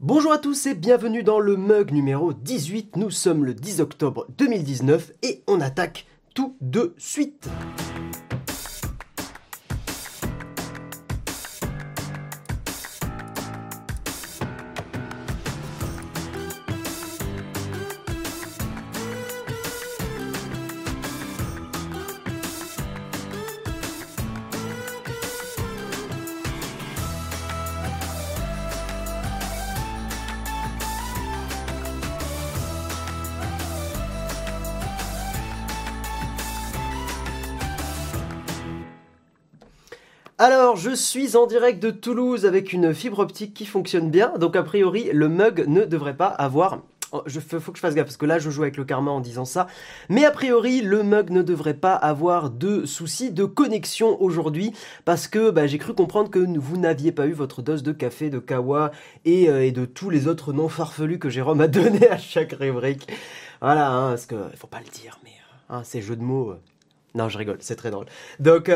Bonjour à tous et bienvenue dans le mug numéro 18. Nous sommes le 10 octobre 2019 et on attaque tout de suite. Alors, je suis en direct de Toulouse avec une fibre optique qui fonctionne bien. Donc, a priori, le mug ne devrait pas avoir Oh, je faut que je fasse gaffe parce que là je joue avec le karma en disant ça. Mais a priori, le mug ne devrait pas avoir de soucis de connexion aujourd'hui parce que bah, j'ai cru comprendre que vous n'aviez pas eu votre dose de café, de kawa et, euh, de tous les autres noms farfelus que Jérôme a donné à chaque rubrique. Voilà, hein, parce que faut pas le dire, mais euh, hein, ces jeux de mots. Euh, non, je rigole, c'est très drôle. Donc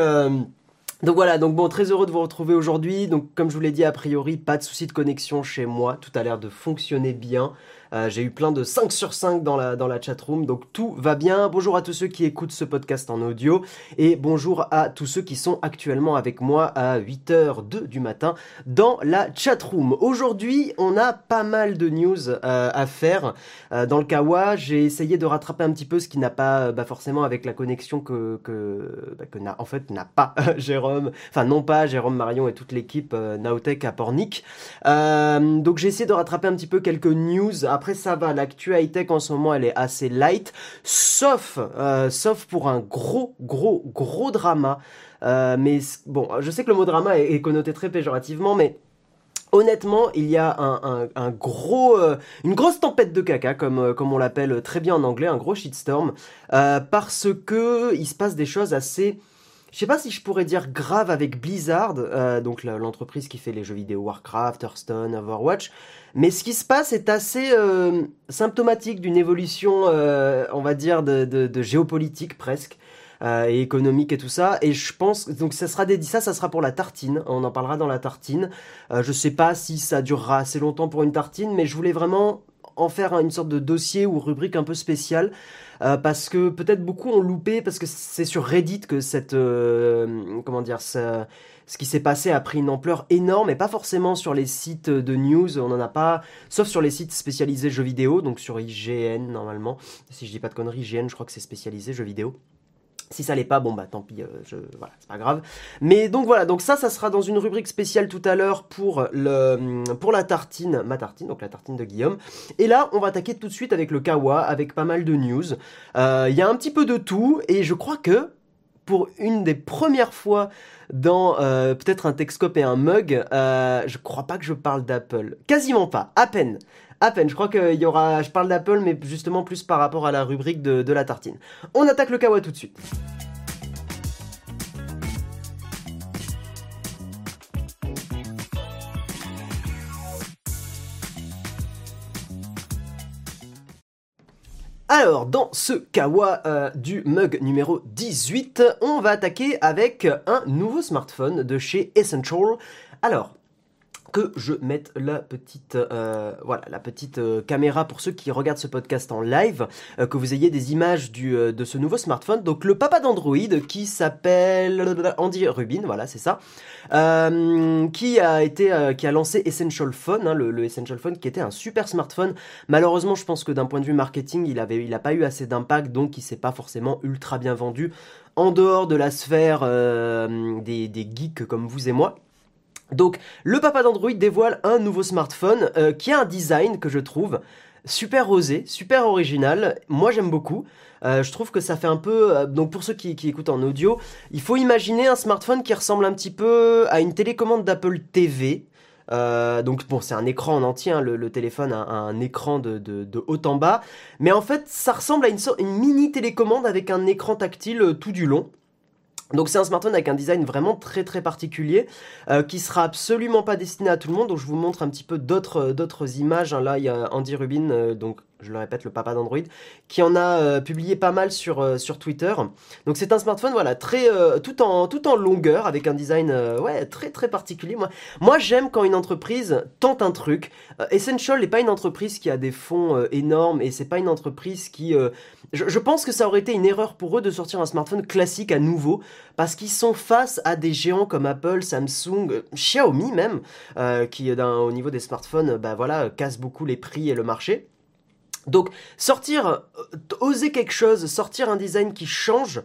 donc voilà, donc bon, très heureux de vous retrouver aujourd'hui. Donc comme je vous l'ai dit, a priori, pas de souci de connexion chez moi. Tout a l'air de fonctionner bien. Euh, j'ai eu plein de 5 sur 5 dans la, dans la chatroom, donc tout va bien. Bonjour à tous ceux qui écoutent ce podcast en audio et bonjour à tous ceux qui sont actuellement avec moi à 8h02 du matin dans la chatroom. Aujourd'hui, on a pas mal de news euh, à faire. Euh, dans le Kawa, j'ai essayé de rattraper un petit peu ce qui n'a pas bah, forcément avec la connexion que, que, bah, que n'a, en fait n'a pas Jérôme, enfin non pas Jérôme Marion et toute l'équipe Naotech à Pornic. donc j'ai essayé de rattraper un petit peu quelques news après, ça va. L'actu high-tech en ce moment, elle est assez light. Sauf, euh, sauf pour un gros, gros, gros drama. Euh, mais bon, je sais que le mot drama est, connoté très péjorativement, mais Honnêtement, il y a euh, une grosse tempête de caca, comme, on l'appelle très bien en anglais, un gros shitstorm, parce que il se passe des choses assez je sais pas si je pourrais dire grave avec Blizzard, donc l'entreprise qui fait les jeux vidéo Warcraft, Hearthstone, Overwatch, mais ce qui se passe est assez euh, symptomatique d'une évolution, euh, on va dire, de, géopolitique presque. et économique et tout ça et je pense donc ça sera dédié ça ça sera pour la tartine on en parlera dans la tartine je sais pas si ça durera assez longtemps pour une tartine mais je voulais vraiment en faire une sorte de dossier ou rubrique un peu spéciale euh, parce que peut-être beaucoup ont loupé parce que c'est sur Reddit que cette euh, comment dire ce, ce qui s'est passé a pris une ampleur énorme et pas forcément sur les sites de news, on n'en a pas, sauf sur les sites spécialisés jeux vidéo, donc sur IGN normalement, si je dis pas de conneries, IGN je crois que c'est spécialisé jeux vidéo. Si ça l'est pas, bon bah tant pis, euh, voilà, c'est pas grave. Mais donc voilà, donc ça, ça sera dans une rubrique spéciale tout à l'heure pour la tartine, ma tartine, donc la tartine de Guillaume. Et là, on va attaquer tout de suite avec le Kawa, avec pas mal de news. Euh, il y a un petit peu de tout, et je crois que pour une des premières fois dans euh, peut-être un Texcope et un mug, je crois pas que je parle d'Apple, quasiment pas, à peine. À peine, je crois qu'il y aura. Je parle d'Apple, mais justement plus par rapport à la rubrique de, la tartine. On attaque le kawa tout de suite. Alors, dans ce kawa euh, du mug numéro 18, on va attaquer avec un nouveau smartphone de chez Essential. Alors, que je mette la petite, euh, voilà, la petite euh, caméra pour ceux qui regardent ce podcast en live, euh, que vous ayez des images du, de ce nouveau smartphone. Donc le papa d'Android qui s'appelle Andy Rubin, voilà, c'est ça, qui a été, qui a lancé Essential Phone, hein, le, Essential Phone, qui était un super smartphone. Malheureusement, je pense que d'un point de vue marketing, il avait, il a pas eu assez d'impact, donc il s'est pas forcément ultra bien vendu en dehors de la sphère des, des geeks comme vous et moi. Donc le papa d'Android dévoile un nouveau smartphone euh, qui a un design que je trouve super osé, super original. Moi j'aime beaucoup. Euh, je trouve que ça fait un peu... Euh, donc pour ceux qui, écoutent en audio, il faut imaginer un smartphone qui ressemble un petit peu à une télécommande d'Apple TV. donc bon, c'est un écran en entier, hein, le, téléphone a, un écran de, haut en bas, mais en fait ça ressemble à une, une mini télécommande avec un écran tactile tout du long. Donc c'est un smartphone avec un design vraiment très très particulier euh, qui sera absolument pas destiné à tout le monde. Donc je vous montre un petit peu d'autres euh, images. Hein. Là il y a Andy Rubin, euh, donc je le répète, le papa d'Android, qui en a euh, publié pas mal sur, euh, sur Twitter. Donc c'est un smartphone, voilà, très euh, tout en tout en longueur, avec un design ouais très très particulier. Moi, j'aime quand une entreprise tente un truc. Essential n'est pas une entreprise qui a des fonds énormes et c'est pas une entreprise qui. Je, je, pense que ça aurait été une erreur pour eux de sortir un smartphone classique à nouveau parce qu'ils sont face à des géants comme Apple, Samsung, Xiaomi même, qui au niveau des smartphones, bah voilà, casse beaucoup les prix et le marché. Donc sortir, euh, oser quelque chose, sortir un design qui change,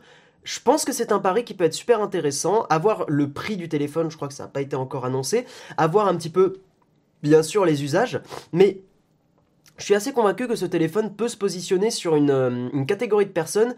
je pense que c'est un pari qui peut être super intéressant. Avoir le prix du téléphone, je crois que ça n'a pas été encore annoncé. Avoir un petit peu, bien sûr, les usages. Mais je suis assez convaincu que ce téléphone peut se positionner sur une, euh, une catégorie de personnes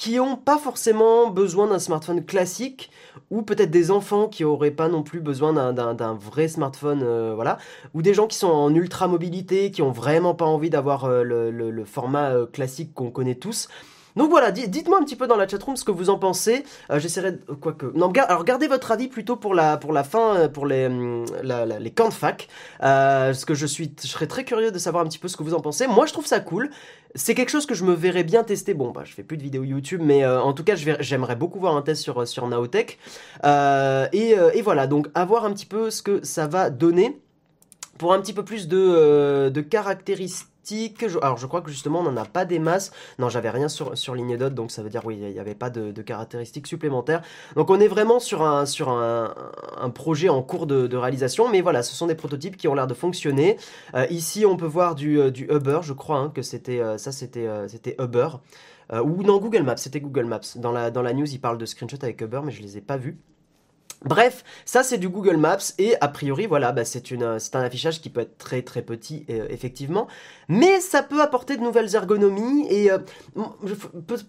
qui n'ont pas forcément besoin d'un smartphone classique, ou peut-être des enfants qui n'auraient pas non plus besoin d'un vrai smartphone, euh, voilà, ou des gens qui sont en ultra mobilité, qui ont vraiment pas envie d'avoir euh, le, format euh, classique qu'on connaît tous. Donc voilà, dites-moi un petit peu dans la chatroom ce que vous en pensez. Euh, j'essaierai de... Quoique... Non, alors gardez votre avis plutôt pour la, pour la fin, euh, pour les, hum, les camps de fac. Euh, parce que je, suis, je serais très curieux de savoir un petit peu ce que vous en pensez. Moi, je trouve ça cool. C'est quelque chose que je me verrais bien tester. Bon, bah, je fais plus de vidéos YouTube, mais en tout cas, j'aimerais beaucoup voir un test sur, sur Naotech. et, et voilà, donc à voir un petit peu ce que ça va donner pour un petit peu plus de, de caractéristiques alors je crois que justement on n'en a pas des masses. Non, j'avais rien sur, sur Lignedot, donc ça veut dire oui, il n'y avait pas de, caractéristiques supplémentaires. Donc on est vraiment sur un, sur un, projet en cours de, réalisation, mais voilà, ce sont des prototypes qui ont l'air de fonctionner. Euh, ici on peut voir du, euh, Uber, je crois hein, que c'était euh, ça c'était c'était Uber. ou non, Google Maps, c'était Google Maps. Dans la, dans la news, il parle de screenshot avec Uber, mais je les ai pas vus. Bref, ça c'est du Google Maps et a priori voilà, bah, c'est un affichage qui peut être très très petit euh, effectivement, mais ça peut apporter de nouvelles ergonomies et euh,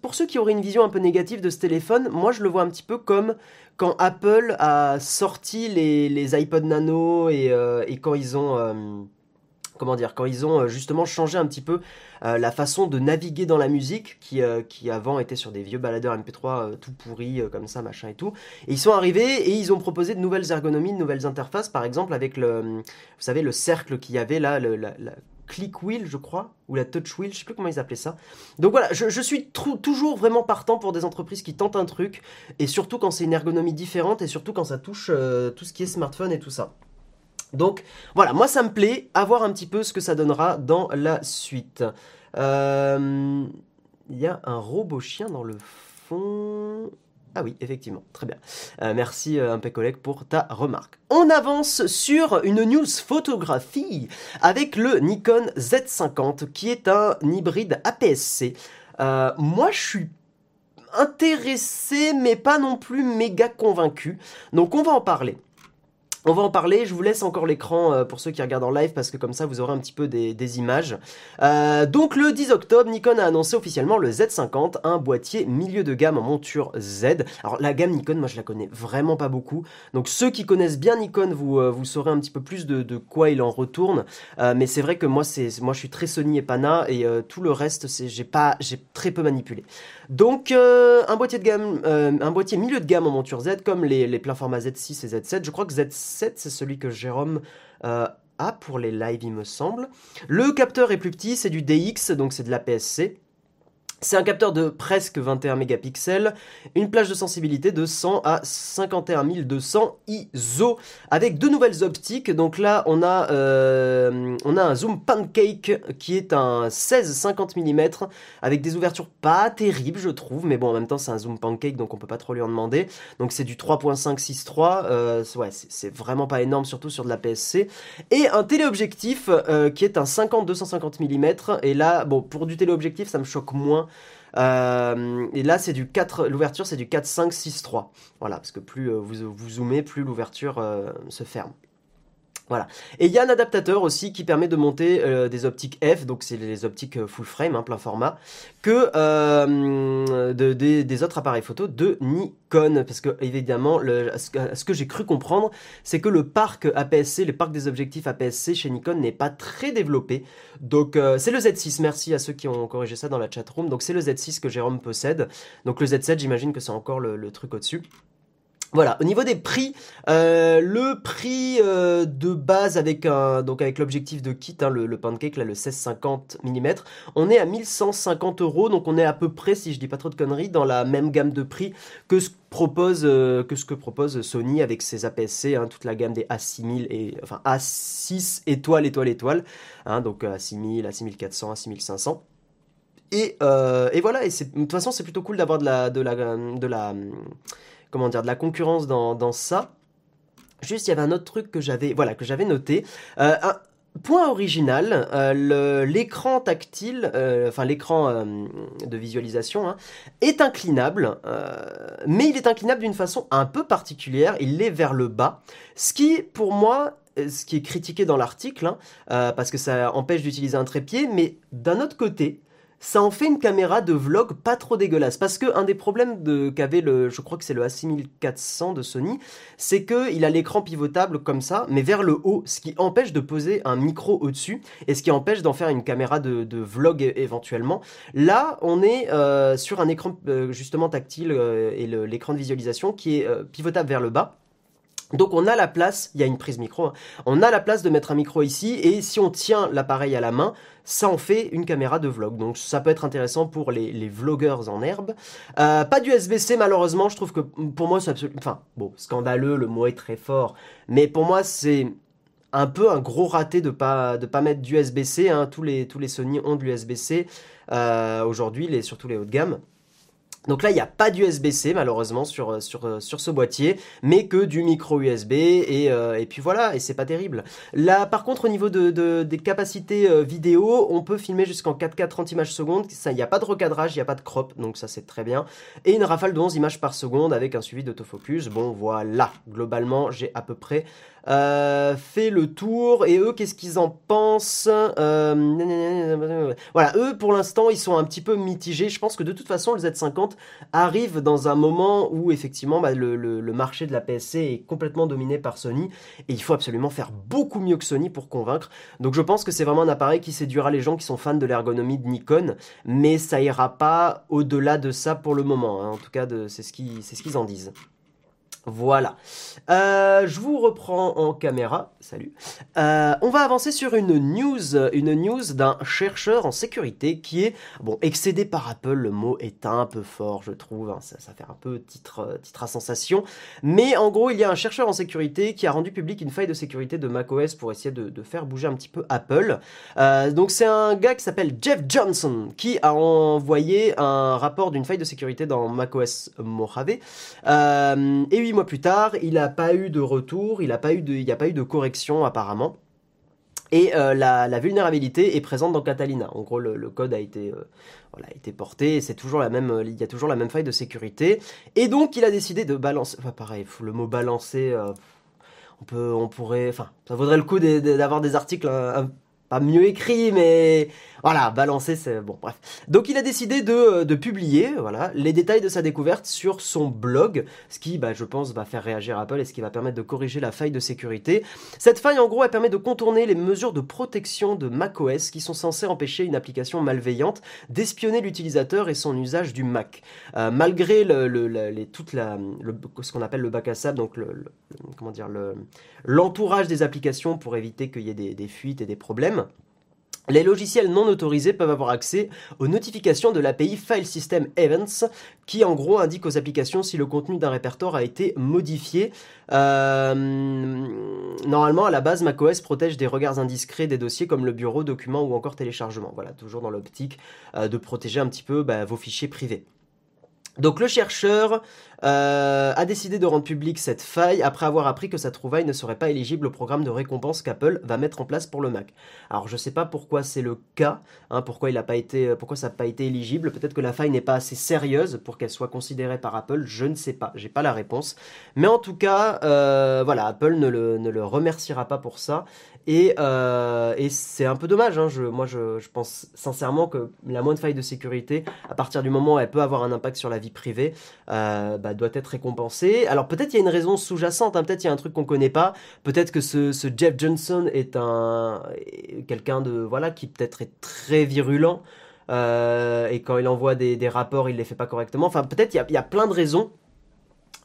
pour ceux qui auraient une vision un peu négative de ce téléphone, moi je le vois un petit peu comme quand Apple a sorti les, les iPod Nano et, euh, et quand ils ont comment dire, quand ils ont justement changé un petit peu euh, la façon de naviguer dans la musique, qui, euh, avant était sur des vieux baladeurs MP3 euh, tout pourris, comme ça, machin et tout. Et ils sont arrivés et ils ont proposé de nouvelles ergonomies, de nouvelles interfaces, par exemple avec le, vous savez, le cercle qu'il y avait là, le, la, click wheel, je crois, ou la touch wheel, je sais plus comment ils appelaient ça. Donc voilà, je, je suis toujours vraiment partant pour des entreprises qui tentent un truc, et surtout quand c'est une ergonomie différente, et surtout quand ça touche tout ce qui est smartphone et tout ça. Donc voilà, moi ça me plaît, à voir un petit peu ce que ça donnera dans la suite. Euh, il y a un robot chien dans le fond. Ah oui, effectivement, très bien. Euh, merci euh, un collègue pour ta remarque. On avance sur une news photographie avec le Nikon Z50 qui est un hybride APS-C. moi je suis intéressé mais pas non plus méga convaincu. Donc on va en parler. On va en parler, je vous laisse encore l'écran euh, pour ceux qui regardent en live parce que comme ça vous aurez un petit peu des, images. Euh, donc le 10 octobre, Nikon a annoncé officiellement le Z50, un boîtier milieu de gamme en monture Z. Alors la gamme Nikon, moi je la connais vraiment pas beaucoup. Donc ceux qui connaissent bien Nikon, vous, euh, vous saurez un petit peu plus de, quoi il en retourne. mais c'est vrai que moi moi je suis très Sony et Pana et tout le reste j'ai j'ai très peu manipulé. Donc un boîtier milieu de gamme en monture Z comme les, les pleins formats Z6 et Z7. Je crois que Z7 c'est celui que Jérôme euh, a pour les lives, il me semble. Le capteur est plus petit, c'est du DX, donc c'est de la PSC. C'est un capteur de presque 21 mégapixels, une plage de sensibilité de 100 à 51 200 ISO, avec deux nouvelles optiques. Donc là, on a, euh, on a un zoom pancake qui est un 16-50 mm, avec des ouvertures pas terribles, je trouve, mais bon, en même temps, c'est un zoom pancake, donc on peut pas trop lui en demander. Donc c'est du 3.563, euh, ouais, c'est vraiment pas énorme, surtout sur de la PSC. Et un téléobjectif euh, qui est un 50-250 mm, et là, bon, pour du téléobjectif, ça me choque moins euh, et là, c'est du 4, l'ouverture, c'est du 4, 5, 6, 3. Voilà, parce que plus euh, vous, vous zoomez, plus l'ouverture euh, se ferme. Voilà. Et il y a un adaptateur aussi qui permet de monter euh, des optiques F, donc c'est les optiques euh, full frame, hein, plein format, que euh, des autres appareils photo de Nikon. Parce que évidemment, ce que, j'ai cru comprendre, c'est que le parc APS-C, le parc des objectifs APS-C chez Nikon n'est pas très développé. Donc c'est le Z6, merci à ceux qui ont corrigé ça dans la chatroom. Donc c'est le Z6 que Jérôme possède. Donc le Z7, j'imagine que c'est encore le truc au-dessus. Voilà, au niveau des prix, euh, le prix euh, de base avec un donc avec l'objectif de kit, hein, le, pancake là, le 1650 mm, on est à 1150 euros, donc on est à peu près, si je dis pas trop de conneries, dans la même gamme de prix que ce propose euh, que ce que propose Sony avec ses APS-C, hein, toute la gamme des A6000 et enfin A6 étoiles étoiles étoiles, hein, donc A6000, A6400, A6500. Et, et voilà, et de toute façon c'est plutôt cool d'avoir de la de la comment dire, de la concurrence dans, ça. Juste, il y avait un autre truc que j'avais, voilà, que j'avais noté. Euh, un point original, euh, l'écran tactile, euh, enfin l'écran de visualisation, hein, est inclinable, mais il est inclinable d'une façon un peu particulière. Il est vers le bas, ce qui, pour moi, ce qui est critiqué dans l'article, hein, parce que ça empêche d'utiliser un trépied, mais d'un autre côté, ça en fait une caméra de vlog pas trop dégueulasse. Parce que un des problèmes de, qu'avait le, je crois que c'est le A6400 de Sony, c'est que il a l'écran pivotable comme ça, mais vers le haut, ce qui empêche de poser un micro au-dessus et ce qui empêche d'en faire une caméra de, vlog éventuellement. Là, on est euh, sur un écran euh, justement tactile euh, et l'écran de visualisation qui est pivotable vers le bas. Donc on a la place, il y a une prise micro, hein. on a la place de mettre un micro ici et si on tient l'appareil à la main, ça en fait une caméra de vlog. Donc ça peut être intéressant pour les, vlogueurs en herbe. Euh, pas d'USB-C malheureusement, je trouve que pour moi c'est absolument... Enfin bon, scandaleux, le mot est très fort, mais pour moi c'est un peu un gros raté de pas de pas mettre d'USB-C. Hein. Tous les tous Sony ont de l'USB-C euh, aujourd'hui, surtout les hauts de gamme. Donc là, il n'y a pas d'USB-C malheureusement sur, euh, sur, euh, sur ce boîtier, mais que du micro USB et, euh, et puis voilà, et c'est pas terrible. Là, par contre, au niveau de, des capacités vidéo, on peut filmer jusqu'en 4K 30 images secondes. Il n'y a pas de recadrage, il n'y a pas de crop, donc ça c'est très bien. Et une rafale de 11 images par seconde avec un suivi d'autofocus. Bon, voilà, globalement, j'ai à peu près euh, fait le tour. Et eux, qu'est-ce qu'ils en pensent euh, Voilà, eux, pour l'instant, ils sont un petit peu mitigés. Je pense que de toute façon, le Z50 arrive dans un moment où, effectivement, bah, le, le, marché de la PSC est complètement dominé par Sony. Et il faut absolument faire beaucoup mieux que Sony pour convaincre. Donc je pense que c'est vraiment un appareil qui séduira les gens qui sont fans de l'ergonomie de Nikon. Mais ça ira pas au-delà de ça pour le moment. Hein. En tout cas, c'est ce qu'ils ce qu'ils en disent. Voilà. Euh, je vous reprends en caméra. Salut. Euh, on va avancer sur une news, une news d'un chercheur en sécurité qui est bon excédé par Apple. Le mot est un peu fort, je trouve. Hein. ça, fait un peu titre, titre à sensation. Mais en gros, il y a un chercheur en sécurité qui a rendu public une faille de sécurité de macOS pour essayer de, faire bouger un petit peu Apple. Euh, donc c'est un gars qui s'appelle Jeff Johnson qui a envoyé un rapport d'une faille de sécurité dans macOS Mojave. et oui mois plus tard, il n'a pas eu de retour, il n'y a, pas eu de, a pas eu de correction apparemment. Et euh, la, vulnérabilité est présente dans Catalina. En gros, le, code a été, euh, voilà, été porté. C'est toujours la même, il y a toujours la même faille de sécurité. Et donc, il a décidé de balancer. Enfin, pareil, le mot balancer. Euh, on peut, on pourrait, enfin, ça vaudrait le coup d'avoir des articles pas mieux écrits, mais voilà, balancer, c'est bon, bref. Donc il a décidé de, euh, de, publier, voilà, les détails de sa découverte sur son blog, ce qui, bah, je pense, va faire réagir Apple et ce qui va permettre de corriger la faille de sécurité. Cette faille, en gros, elle permet de contourner les mesures de protection de macOS qui sont censées empêcher une application malveillante d'espionner l'utilisateur et son usage du Mac. Euh, malgré le, la, ce qu'on appelle le bac à sable, donc comment dire, l'entourage des applications pour éviter qu'il y ait des fuites et des problèmes. Les logiciels non autorisés peuvent avoir accès aux notifications de l'API File System Events, qui en gros indique aux applications si le contenu d'un répertoire a été modifié. Euh, normalement, à la base, macOS protège des regards indiscrets des dossiers comme le bureau, documents ou encore téléchargement. Voilà, toujours dans l'optique euh, de protéger un petit peu bah, vos fichiers privés. Donc le chercheur euh, a décidé de rendre public cette faille après avoir appris que sa trouvaille ne serait pas éligible au programme de récompense qu'Apple va mettre en place pour le Mac. Alors je ne sais pas pourquoi c'est le cas, hein, pourquoi il pas été, pourquoi ça n'a pas été éligible. Peut-être que la faille n'est pas assez sérieuse pour qu'elle soit considérée par Apple. Je ne sais pas, j'ai pas la réponse. Mais en tout cas, euh, voilà, Apple ne le, ne le remerciera pas pour ça. Et, euh, et c'est un peu dommage. Hein. Je, moi, je, pense sincèrement que la moindre faille de sécurité, à partir du moment où elle peut avoir un impact sur la vie privée, euh, bah, doit être récompensé. Alors peut-être il y a une raison sous-jacente, hein. peut-être il y a un truc qu'on connaît pas, peut-être que ce, Jeff Johnson est un quelqu'un de voilà qui peut-être est très virulent euh, et quand il envoie des, rapports il les fait pas correctement. Enfin peut-être il y a, plein de raisons.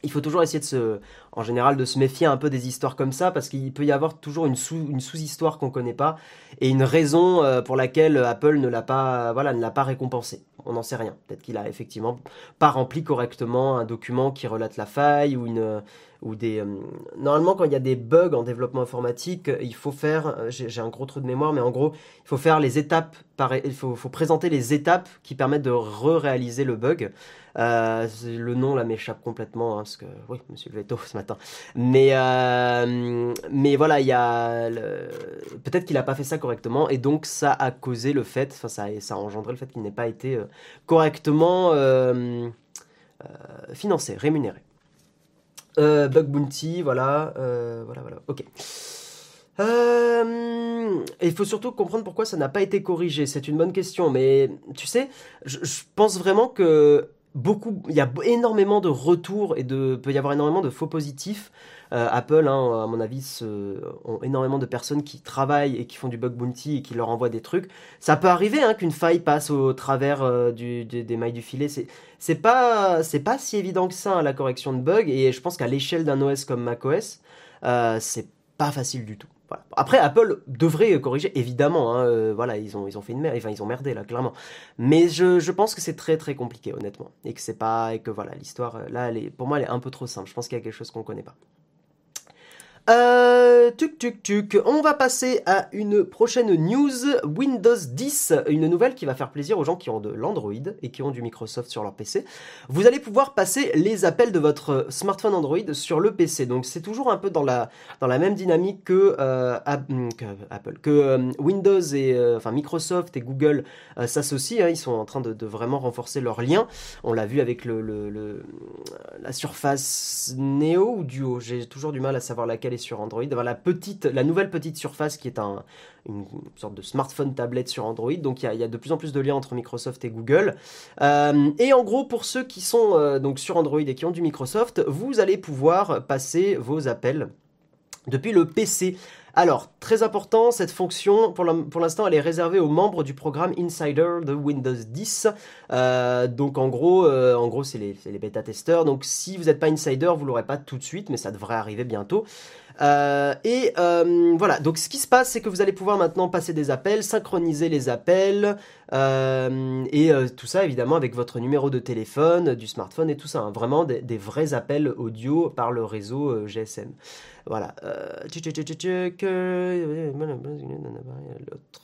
il faut toujours essayer de se, en général, de se méfier un peu des histoires comme ça, parce qu'il peut y avoir toujours une sous, une sous-histoire qu'on connaît pas, et une raison euh, pour laquelle Apple ne l'a pas, voilà, ne l'a pas récompensé. On n'en sait rien. Peut-être qu'il a effectivement pas rempli correctement un document qui relate la faille ou une, ou des. Euh, normalement, quand il y a des bugs en développement informatique, il faut faire. Euh, j'ai un gros trou de mémoire, mais en gros, il faut faire les étapes. il faut, faut, présenter les étapes qui permettent de re-réaliser le bug. Le nom là m'échappe complètement hein, parce que oui, Monsieur veto ce matin. Mais mais voilà, il y a peut-être qu'il a pas fait ça correctement et donc ça a causé le fait, enfin ça ça a engendré le fait qu'il n'ait pas été correctement financé, rémunéré. Euh, Bug Bounty, voilà, euh, voilà, voilà, ok. Euh, il faut surtout comprendre pourquoi ça n'a pas été corrigé. C'est une bonne question, mais tu sais, je, pense vraiment que beaucoup, il y a énormément de retours et peut y avoir énormément de faux positifs euh, Apple, hein, à mon avis, ont énormément de personnes qui travaillent et qui font du bug bounty et qui leur envoient des trucs. Ça peut arriver hein, qu'une faille passe au travers euh, des, mailles du filet. C'est pas c'est pas si évident que ça hein, la correction de bugs et je pense qu'à l'échelle d'un OS comme macOS, euh, c'est pas facile du tout. Après, Apple devrait corriger, évidemment. voilà, ils ont, ils ont fait une merde, enfin, ils ont merdé là, clairement. Mais je, je pense que c'est très très compliqué, honnêtement, et que c'est pas, et que voilà, l'histoire là, elle est, pour moi, elle est un peu trop simple. Je pense qu'il y a quelque chose qu'on connaît pas. Euh, tuc tuc tuc. On va passer à une prochaine news. Windows 10, une nouvelle qui va faire plaisir aux gens qui ont de l'Android et qui ont du Microsoft sur leur PC. Vous allez pouvoir passer les appels de votre smartphone Android sur le PC. Donc c'est toujours un peu dans la, même dynamique que, euh, Apple, que euh, Windows et euh, Microsoft et Google s'associent. Hein. ils sont en train de, vraiment renforcer leurs liens. On l'a vu avec la Surface Neo ou Duo. J'ai toujours du mal à savoir laquelle sur Android, la, nouvelle petite surface qui est un, une sorte de smartphone tablette sur Android. Donc il y, a, de plus en plus de liens entre Microsoft et Google. Euh, et en gros, pour ceux qui sont euh, donc sur Android et qui ont du Microsoft, vous allez pouvoir passer vos appels depuis le PC. Alors, très important, cette fonction, pour l'instant, elle est réservée aux membres du programme Insider de Windows 10. Euh, donc, en gros, c'est les, bêta-testeurs. Donc, si vous n'êtes pas Insider, vous l'aurez pas tout de suite, mais ça devrait arriver bientôt. Euh, et euh, voilà, donc ce qui se passe, c'est que vous allez pouvoir maintenant passer des appels, synchroniser les appels, euh, et tout ça évidemment avec votre numéro de téléphone, du smartphone et tout ça. Hein. vraiment des, vrais appels audio par le réseau GSM. Voilà.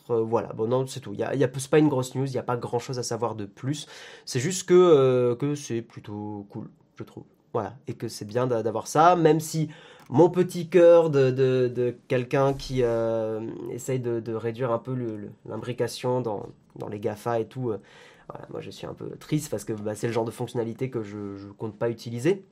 voilà. Bon, non, c'est tout. Il y a, pas une grosse news. Il n'y a pas grand chose à savoir de plus. C'est juste que, que c'est plutôt cool, je trouve. Voilà. Et que c'est bien d'avoir ça, même si mon petit cœur de, quelqu'un qui euh, essaye de, réduire un peu l'imbrication dans, les GAFA et tout. Euh, moi, je suis un peu triste parce que bah, c'est le genre de fonctionnalité que je ne compte pas utiliser.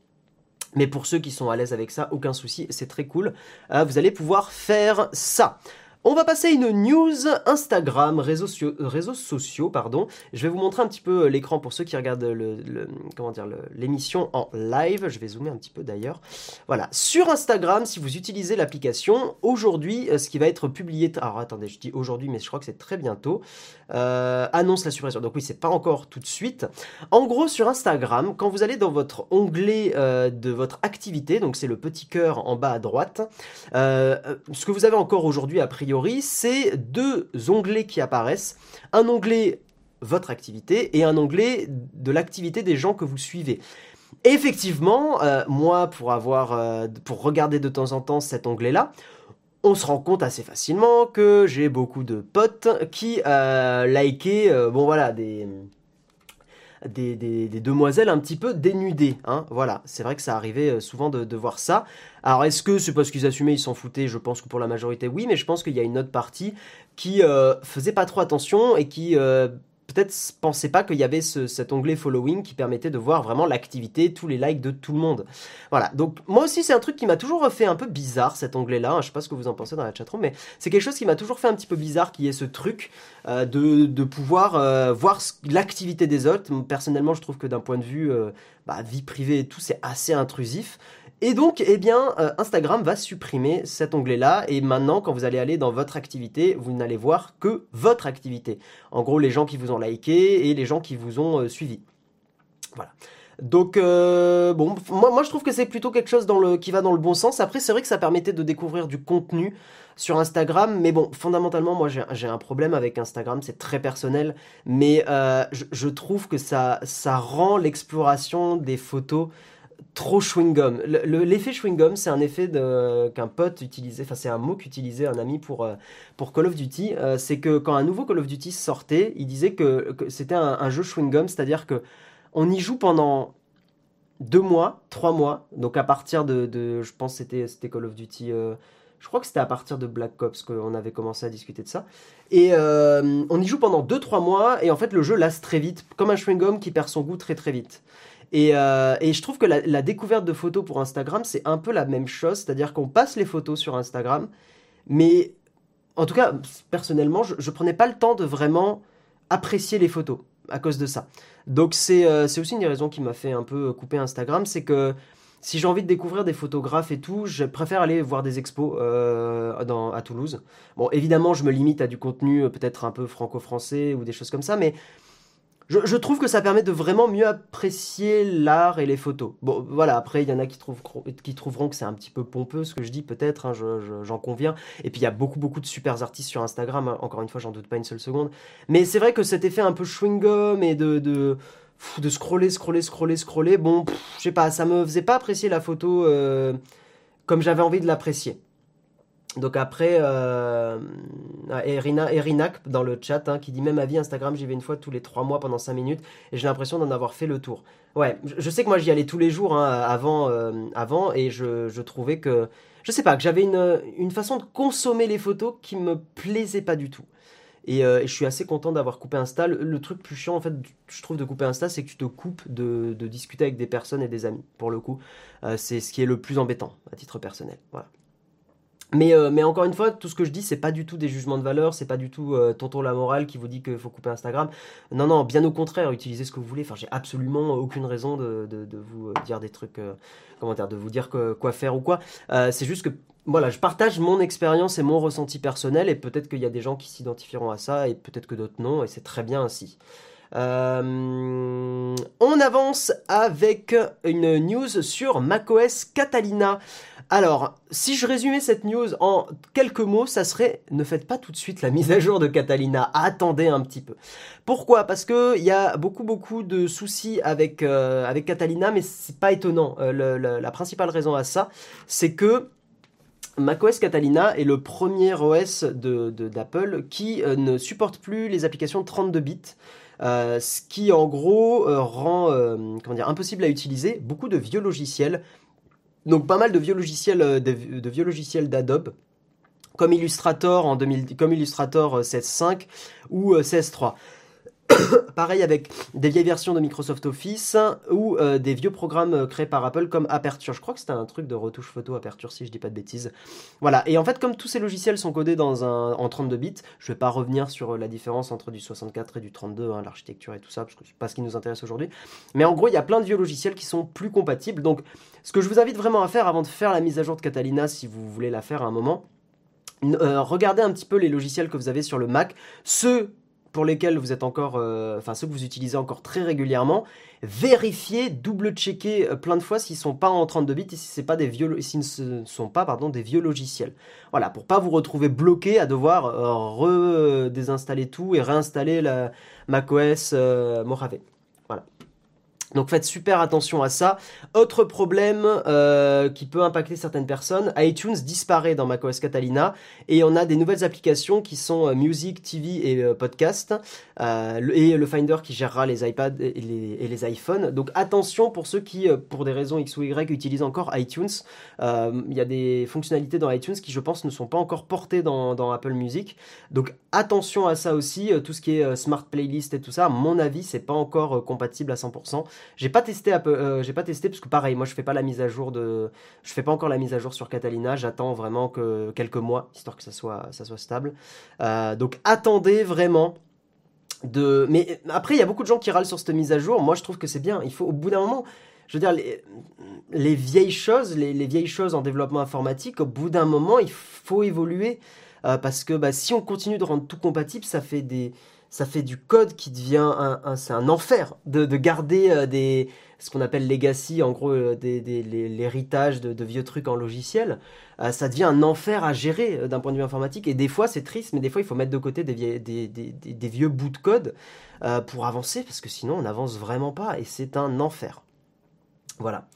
Mais pour ceux qui sont à l'aise avec ça, aucun souci, c'est très cool. Euh, vous allez pouvoir faire ça. On va passer une news Instagram, réseaux, réseaux sociaux, pardon. Je vais vous montrer un petit peu euh, l'écran pour ceux qui regardent l'émission en live. Je vais zoomer un petit peu d'ailleurs. Voilà, sur Instagram, si vous utilisez l'application, aujourd'hui, euh, ce qui va être publié. Alors attendez, je dis aujourd'hui, mais je crois que c'est très bientôt. Euh, annonce la suppression. Donc oui, c'est pas encore tout de suite. En gros, sur Instagram, quand vous allez dans votre onglet de votre activité, donc c'est le petit cœur en bas à droite, ce que vous avez encore aujourd'hui a priori c'est deux onglets qui apparaissent. Un onglet votre activité et un onglet de l'activité des gens que vous suivez. Effectivement, euh, moi, pour avoir, euh, pour regarder de temps en temps cet onglet-là, on se rend compte assez facilement que j'ai beaucoup de potes qui euh, likaient, euh, bon voilà, des, des, demoiselles un petit peu dénudées. Hein, voilà, c'est vrai que ça arrivait euh, souvent de, voir ça. Alors est-ce que c'est parce qu'ils assumaient, ils s'en foutaient? Je pense que pour la majorité oui, mais je pense qu'il y a une autre partie qui euh, faisait pas trop attention et qui euh, peut-être pensais pas qu'il y avait cet onglet following qui permettait de voir vraiment l'activité, tous les likes de tout le monde. Voilà. Donc moi aussi c'est un truc qui m'a toujours fait un peu bizarre cet onglet-là. Je sais pas ce que vous en pensez dans la chatroom, mais c'est quelque chose qui m'a toujours fait un petit peu bizarre, qui est ce truc euh, de, pouvoir euh, voir l'activité des autres. Personnellement, je trouve que d'un point de vue euh, bah, vie privée et tout, c'est assez intrusif. Et donc, eh bien, euh, Instagram va supprimer cet onglet-là. Et maintenant, quand vous allez aller dans votre activité, vous n'allez voir que votre activité. En gros, les gens qui vous ont liké et les gens qui vous ont euh, suivi. Voilà. Donc bon, moi, je trouve que c'est plutôt quelque chose qui va dans le bon sens. Après c'est vrai que ça permettait de découvrir du contenu sur Instagram, mais bon, fondamentalement moi j'ai un problème avec Instagram, c'est très personnel, mais je, trouve que ça rend l'exploration des photos trop chewing-gum. L'effet chewing-gum, c'est un effet qu'un pote utilisait, enfin c'est un mot qu'utilisait un ami pour, euh, pour Call of Duty. Euh, c'est que quand un nouveau Call of Duty sortait, il disait que, c'était un, jeu chewing-gum, c'est-à-dire que on y joue pendant deux mois, trois mois, donc à partir de, je pense c'était Call of Duty, euh, je crois que c'était à partir de Black Ops qu'on avait commencé à discuter de ça. Et on y joue pendant deux, trois mois, et en fait le jeu lasse très vite, comme un chewing-gum qui perd son goût très très vite. Euh, et, je trouve que la, découverte de photos pour Instagram, c'est un peu la même chose. C'est-à-dire qu'on passe les photos sur Instagram, mais en tout cas, personnellement, je, ne prenais pas le temps de vraiment apprécier les photos à cause de ça. Donc euh, c'est aussi une des raisons qui m'a fait un peu couper Instagram, c'est que si j'ai envie de découvrir des photographes et tout, je préfère aller voir des expos euh, à Toulouse. Bon, évidemment, je me limite à du contenu peut-être un peu franco-français ou des choses comme ça, mais je, trouve que ça permet de vraiment mieux apprécier l'art et les photos. Bon, voilà, après, il y en a qui, trouveront que c'est un petit peu pompeux ce que je dis, peut-être, hein, j'en conviens. Et puis, il y a beaucoup, beaucoup de super artistes sur Instagram, hein. encore une fois, j'en doute pas une seule seconde. Mais c'est vrai que cet effet un peu chewing-gum et de, de, de, scroller, scroller, scroller, scroller, bon, je sais pas, ça me faisait pas apprécier la photo euh, comme j'avais envie de l'apprécier. Donc après, euh, Erina, Erinac dans le chat hein, qui dit même à vie Instagram, j'y vais une fois tous les trois mois pendant cinq minutes et j'ai l'impression d'en avoir fait le tour. Ouais, je, sais que moi j'y allais tous les jours hein, avant, euh, avant et je, je, trouvais que, je sais pas, que j'avais une, une, façon de consommer les photos qui me plaisait pas du tout. Et, euh, je suis assez content d'avoir coupé Insta. Le, le, truc plus chiant en fait, je trouve de couper Insta, c'est que tu te coupes de, de, discuter avec des personnes et des amis. Pour le coup, euh, c'est ce qui est le plus embêtant à titre personnel. Voilà. Mais, euh, mais encore une fois, tout ce que je dis, c'est pas du tout des jugements de valeur, c'est pas du tout euh, tonton la morale qui vous dit qu'il faut couper Instagram. Non, non, bien au contraire, utilisez ce que vous voulez. Enfin, j'ai absolument aucune raison de, de, de vous euh, dire des trucs, euh, de vous dire que, quoi faire ou quoi. c'est juste que, voilà, je partage mon expérience et mon ressenti personnel, et peut-être qu'il y a des gens qui s'identifieront à ça, et peut-être que d'autres non, et c'est très bien ainsi. Euh, on avance avec une news sur macOS Catalina. Alors, si je résumais cette news en quelques mots, ça serait ne faites pas tout de suite la mise à jour de Catalina, attendez un petit peu. Pourquoi? Parce que il y a beaucoup beaucoup de soucis avec euh, avec Catalina, mais c'est pas étonnant. Euh, la principale raison à ça, c'est que macOS Catalina est le premier OS d'Apple de, qui ne supporte plus les applications 32 bits. Euh, ce qui en gros euh, rend euh, impossible à utiliser beaucoup de vieux logiciels. Donc pas mal de vieux logiciels de, vieux logiciels d'Adobe comme Illustrator en 2000, comme Illustrator 16.5 ou 16.3. Pareil avec des vieilles versions de Microsoft Office ou euh, des vieux programmes euh, créés par Apple comme Aperture. Je crois que c'était un truc de retouche photo Aperture si je dis pas de bêtises. Voilà. Et en fait, comme tous ces logiciels sont codés dans un, en 32 bits, je vais pas revenir sur euh, la différence entre du 64 et du 32, hein, l'architecture et tout ça, parce que c'est pas ce qui nous intéresse aujourd'hui. Mais en gros, il y a plein de vieux logiciels qui sont plus compatibles. Donc, ce que je vous invite vraiment à faire avant de faire la mise à jour de Catalina, si vous voulez la faire à un moment, regardez un petit peu les logiciels que vous avez sur le Mac, ceux pour lesquels vous êtes encore, euh, enfin ceux que vous utilisez encore très régulièrement, vérifiez, double-checker euh, plein de fois s'ils sont pas en 32 bits et si c'est pas des vieux, s'ils ne sont pas des vieux logiciels. Voilà, pour pas vous retrouver bloqué à devoir euh, redésinstaller tout et réinstaller la macOS Mojave. Donc faites super attention à ça. Autre problème euh, qui peut impacter certaines personnes, iTunes disparaît dans macOS Catalina et on a des nouvelles applications qui sont euh, Music, TV et euh, Podcast et le Finder qui gérera les iPads et les, iPhones. Donc attention pour ceux qui, pour des raisons X ou Y, utilisent encore iTunes. Il y a des fonctionnalités dans iTunes qui, je pense, ne sont pas encore portées dans, dans Apple Music. Donc attention à ça aussi. Tout ce qui est Smart Playlist et tout ça, à mon avis, c'est pas encore compatible à 100%. J'ai pas testé, euh, j'ai pas testé parce que pareil, moi je fais pas la mise à jour de, je fais pas encore la mise à jour sur Catalina. J'attends vraiment que quelques mois histoire que ça soit, stable. Euh, donc attendez vraiment. De... Mais après, il y a beaucoup de gens qui râlent sur cette mise à jour. Moi, je trouve que c'est bien. Il faut, au bout d'un moment, je veux dire, les, vieilles choses, les, vieilles choses en développement informatique, au bout d'un moment, il faut évoluer. Euh, parce que bah, si on continue de rendre tout compatible, ça fait des, ça fait du code qui devient un, c'est un enfer de, garder euh, des ce qu'on appelle legacy, en gros l'héritage de, vieux trucs en logiciel, ça devient un enfer à gérer d'un point de vue informatique. Et des fois c'est triste, mais des fois il faut mettre de côté des, des vieux bouts de code pour avancer, parce que sinon on n'avance vraiment pas et c'est un enfer. Voilà.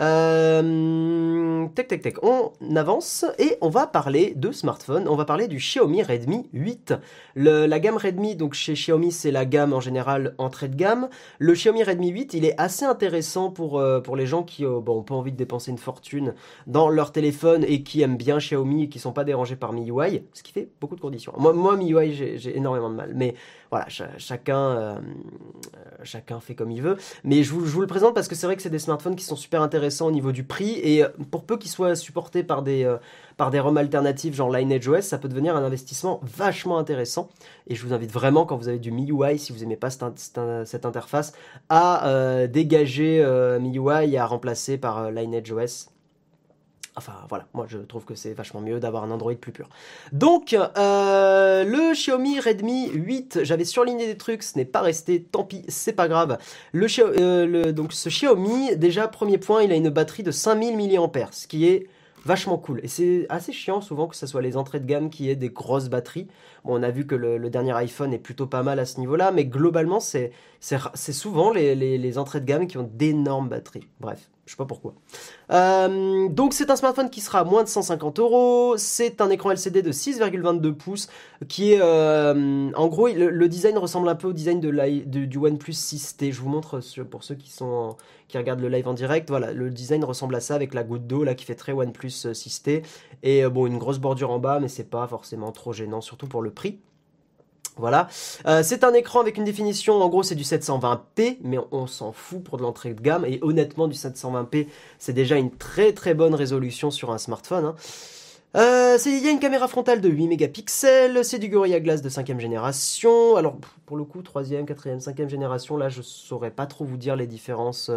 Euh, tac, tac, tac. On avance et on va parler de smartphone. On va parler du Xiaomi Redmi 8. la gamme Redmi, donc chez Xiaomi, c'est la gamme en général entrée de gamme. Le Xiaomi Redmi 8, il est assez intéressant pour, euh, pour les gens qui euh, pas envie de dépenser une fortune dans leur téléphone et qui aiment bien Xiaomi et qui sont pas dérangés par MIUI, ce qui fait beaucoup de conditions. Moi, moi MIUI, j'ai énormément de mal. Mais voilà, chacun, chacun fait comme il veut. Mais je vous, le présente parce que c'est vrai que c'est des smartphones qui sont super intéressants au niveau du prix et euh, pour peu qu'ils soient supportés par des, euh, par des ROM alternatives genre Lineage OS, ça peut devenir un investissement vachement intéressant. Et je vous invite vraiment, quand vous avez du MIUI, si vous n'aimez pas cette, interface, à dégager MIUI et à remplacer par Lineage OS. Enfin voilà, moi je trouve que c'est vachement mieux d'avoir un Android plus pur. Donc euh, le Xiaomi Redmi 8, j'avais surligné des trucs, ce n'est pas resté, tant pis, c'est pas grave. Le, euh, donc ce Xiaomi, déjà premier point, il a une batterie de 5000 mAh, ce qui est vachement cool. Et c'est assez chiant souvent que ce soit les entrées de gamme qui aient des grosses batteries. On a vu que le, dernier iPhone est plutôt pas mal à ce niveau-là, mais globalement, c'est souvent les, entrées de gamme qui ont d'énormes batteries. Bref, je sais pas pourquoi. Euh, donc c'est un smartphone qui sera à moins de 150 euros. C'est un écran LCD de 6,22 pouces qui est, euh, en gros, le, design ressemble un peu au design de du OnePlus 6T. Je vous montre pour ceux qui sont qui regardent le live en direct. Voilà, le design ressemble à ça avec la goutte d'eau là qui fait très OnePlus 6T et euh, bon une grosse bordure en bas, mais c'est pas forcément trop gênant, surtout pour le prix. Voilà. Euh, c'est un écran avec une définition, en gros c'est du 720p, mais on, s'en fout pour de l'entrée de gamme. Et honnêtement, du 720p, c'est déjà une très très bonne résolution sur un smartphone. Hein. Euh, il y a une caméra frontale de 8 mégapixels, c'est du Gorilla Glass de 5ème génération. Alors pour le coup, 3ème, 4ème, 5ème génération, là je saurais pas trop vous dire les différences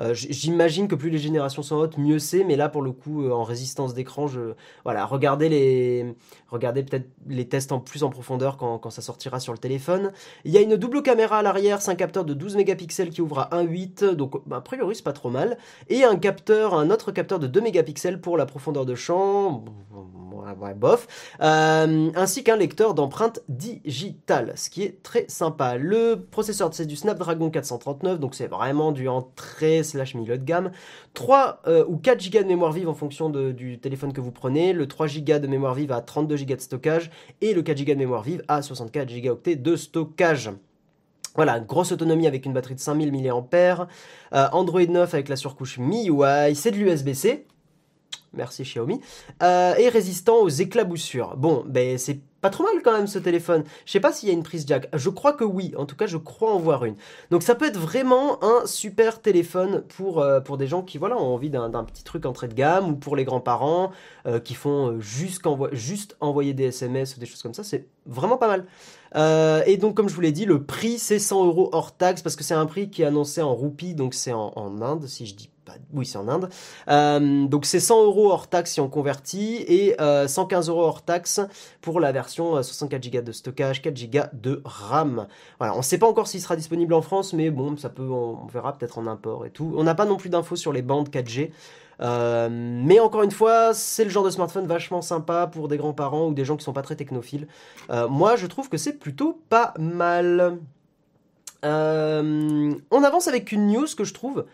euh, j'imagine que plus les générations sont hautes, mieux c'est, mais là pour le coup, euh, en résistance d'écran, je voilà, regardez les, regardez peut-être les tests en plus en profondeur quand, ça sortira sur le téléphone. Il y a une double caméra à l'arrière, c'est un capteur de 12 mégapixels qui ouvre à 1.8, donc bah, a priori c'est pas trop mal, et un capteur, un autre capteur de 2 mégapixels pour la profondeur de champ ouais, bof, euh, ainsi qu'un lecteur d'empreintes digitales, ce qui est très sympa. Le processeur, c'est du Snapdragon 439, donc c'est vraiment du entrée slash milieu de gamme. 3 euh, ou 4 Go de mémoire vive en fonction du téléphone que vous prenez. Le 3 Go de mémoire vive à 32 Go de stockage et le 4 Go de mémoire vive à 64 Go de stockage. Voilà, grosse autonomie avec une batterie de 5000 mAh, euh, Android 9 avec la surcouche MIUI, c'est de l'USB-C, merci Xiaomi, euh, et résistant aux éclaboussures. Bon, ben c'est pas trop mal quand même ce téléphone. Je sais pas s'il y a une prise jack. Je crois que oui. En tout cas, je crois en voir une. Donc ça peut être vraiment un super téléphone pour, euh, des gens qui voilà, ont envie d'un petit truc entrée de gamme ou pour les grands-parents euh, qui font juste, juste envoyer des SMS ou des choses comme ça. C'est vraiment pas mal. et donc, comme je vous l'ai dit, le prix c'est 100 euros hors taxe parce que c'est un prix qui est annoncé en roupies, donc c'est en, en Inde, si je dis oui, c'est en Inde. Euh, donc c'est 100 euros hors taxe si on convertit et 115 euh, euros hors taxe pour la version 64 euh, Go de stockage, 4 Go de RAM. On ne sait pas encore s'il sera disponible en France, mais bon, ça peut, on, verra peut-être en import et tout. On n'a pas non plus d'infos sur les bandes 4G. mais encore une fois, c'est le genre de smartphone vachement sympa pour des grands-parents ou des gens qui sont pas très technophiles. moi, je trouve que c'est plutôt pas mal. on avance avec une news que je trouve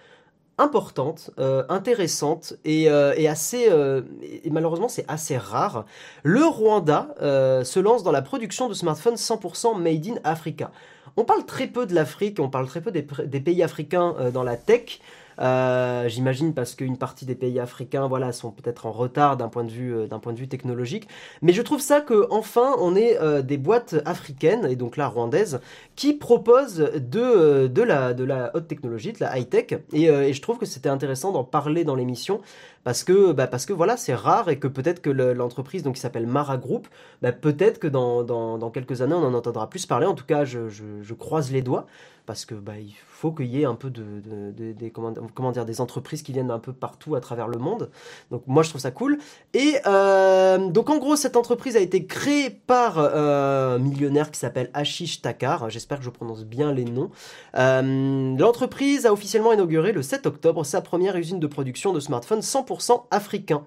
importante, euh, intéressante et, euh, assez euh, et malheureusement c'est assez rare. Le Rwanda se lance dans la production de smartphones 100% made in Africa. On parle très peu de l'Afrique, on parle très peu des, des pays africains dans la tech. Euh, j'imagine parce qu'une partie des pays africains, voilà, sont peut-être en retard d'un point de vue, euh, d'un point technologique. Mais je trouve ça que enfin, on est euh, des boîtes africaines et donc là rwandaises qui proposent de, la, haute technologie, de la high tech. Et je trouve que c'était intéressant d'en parler dans l'émission parce que, bah, parce que voilà, c'est rare et que peut-être que l'entreprise donc qui s'appelle Mara Group, bah, peut-être que dans, quelques années on en entendra plus parler. En tout cas, je, croise les doigts parce que bah, il faut qu'il y ait un peu de, des, comment, dire, des entreprises qui viennent un peu partout à travers le monde. Donc moi je trouve ça cool. Et euh, donc en gros cette entreprise a été créée par euh, un millionnaire qui s'appelle Ashish Takar. J'espère que je prononce bien les noms. Euh, l'entreprise a officiellement inauguré le 7 octobre sa première usine de production de smartphones 100% africain.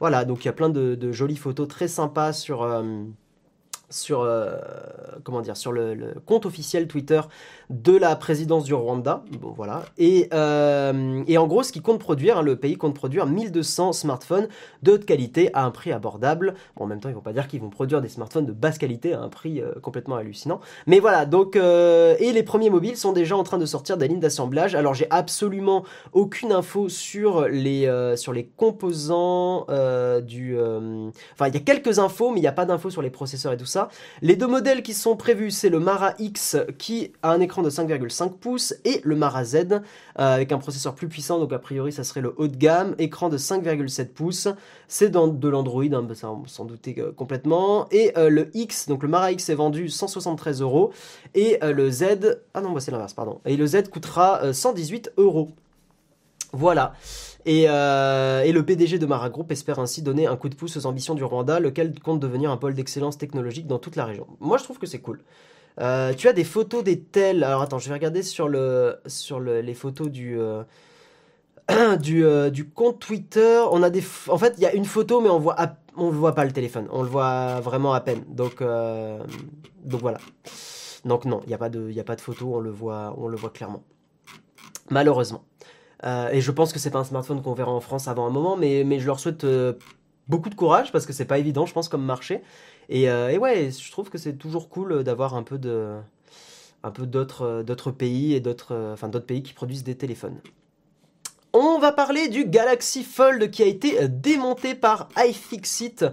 Voilà, donc il y a plein de, jolies photos très sympas sur sur comment dire sur le, compte officiel Twitter de la présidence du Rwanda. Bon, voilà. Et, euh, et en gros, ce qui compte produire, hein, le pays compte produire 1200 smartphones de haute qualité à un prix abordable. Bon, en même temps, ils vont pas dire qu'ils vont produire des smartphones de basse qualité à un prix euh, complètement hallucinant. Mais voilà, donc, euh, et les premiers mobiles sont déjà en train de sortir des lignes d'assemblage. Alors, j'ai absolument aucune info sur les, sur les composants du. Enfin, il y a quelques infos, mais il n'y a pas d'infos sur les processeurs et tout ça. Les deux modèles qui sont prévus, c'est le Mara X qui a un écran de 5,5 pouces et le Mara Z euh, avec un processeur plus puissant, donc a priori ça serait le haut de gamme, écran de 5,7 pouces, c'est de l'Android, hein, bah, ça on s'en doutait euh, complètement, et euh, le X, donc le Mara X est vendu 173 euros, et le Z, ah non bah, c'est l'inverse, pardon, et le Z coûtera 118 euros. Voilà. Et, et, le PDG de Mara Group espère ainsi donner un coup de pouce aux ambitions du Rwanda, lequel compte devenir un pôle d'excellence technologique dans toute la région. Moi, je trouve que c'est cool. Euh, tu as des photos des tels. Alors attends, je vais regarder sur, le, sur les photos du, euh, du, euh, compte Twitter. On a des, en fait, il y a une photo, mais on voit, on voit pas le téléphone. On le voit vraiment à peine. Donc, donc voilà. Donc non, il n'y a pas de, il a pas de photo. On le voit, on le voit clairement. Malheureusement. Et je pense que c'est pas un smartphone qu'on verra en France avant un moment, mais, mais je leur souhaite beaucoup de courage parce que c'est pas évident, je pense, comme marché. Euh, et, ouais, je trouve que c'est toujours cool d'avoir un peu de un peu d'autres d'autres pays et d'autres enfin d'autres pays qui produisent des téléphones. On va parler du Galaxy Fold qui a été démonté par iFixit.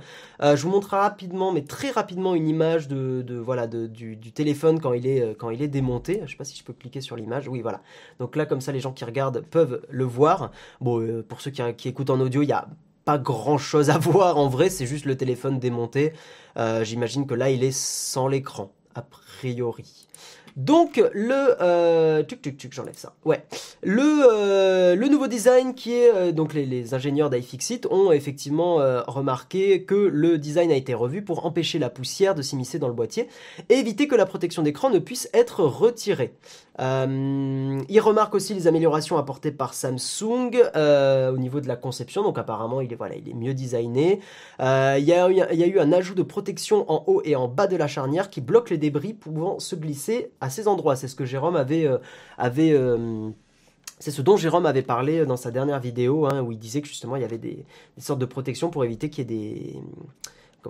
Euh, je vous montrerai rapidement, mais très rapidement, une image de, voilà du, téléphone quand il est est démonté. Je sais pas si je peux cliquer sur l'image. Oui, voilà. Donc là, comme ça, les gens qui regardent peuvent le voir. Bon, euh, pour ceux qui, écoutent en audio, il y a pas grand chose à voir en vrai, c'est juste le téléphone démonté. Euh, j'imagine que là il est sans l'écran, a priori. Donc le euh, j'enlève ça. Ouais. Le euh, le nouveau design qui est euh, donc les, ingénieurs d'iFixit ont effectivement remarqué que le design a été revu pour empêcher la poussière de s'immiscer dans le boîtier et éviter que la protection d'écran ne puisse être retirée. Ils remarquent aussi les améliorations apportées par Samsung au niveau de la conception. Donc apparemment il est voilà il est mieux designé. Il y a, eu un ajout de protection en haut et en bas de la charnière qui bloque les débris pouvant se glisser à ces endroits. C'est ce que Jérôme avait, euh, avait euh, c'est ce dont Jérôme avait parlé dans sa dernière vidéo, hein, où il disait que justement il y avait des, des sortes de protections pour éviter qu'il y ait des,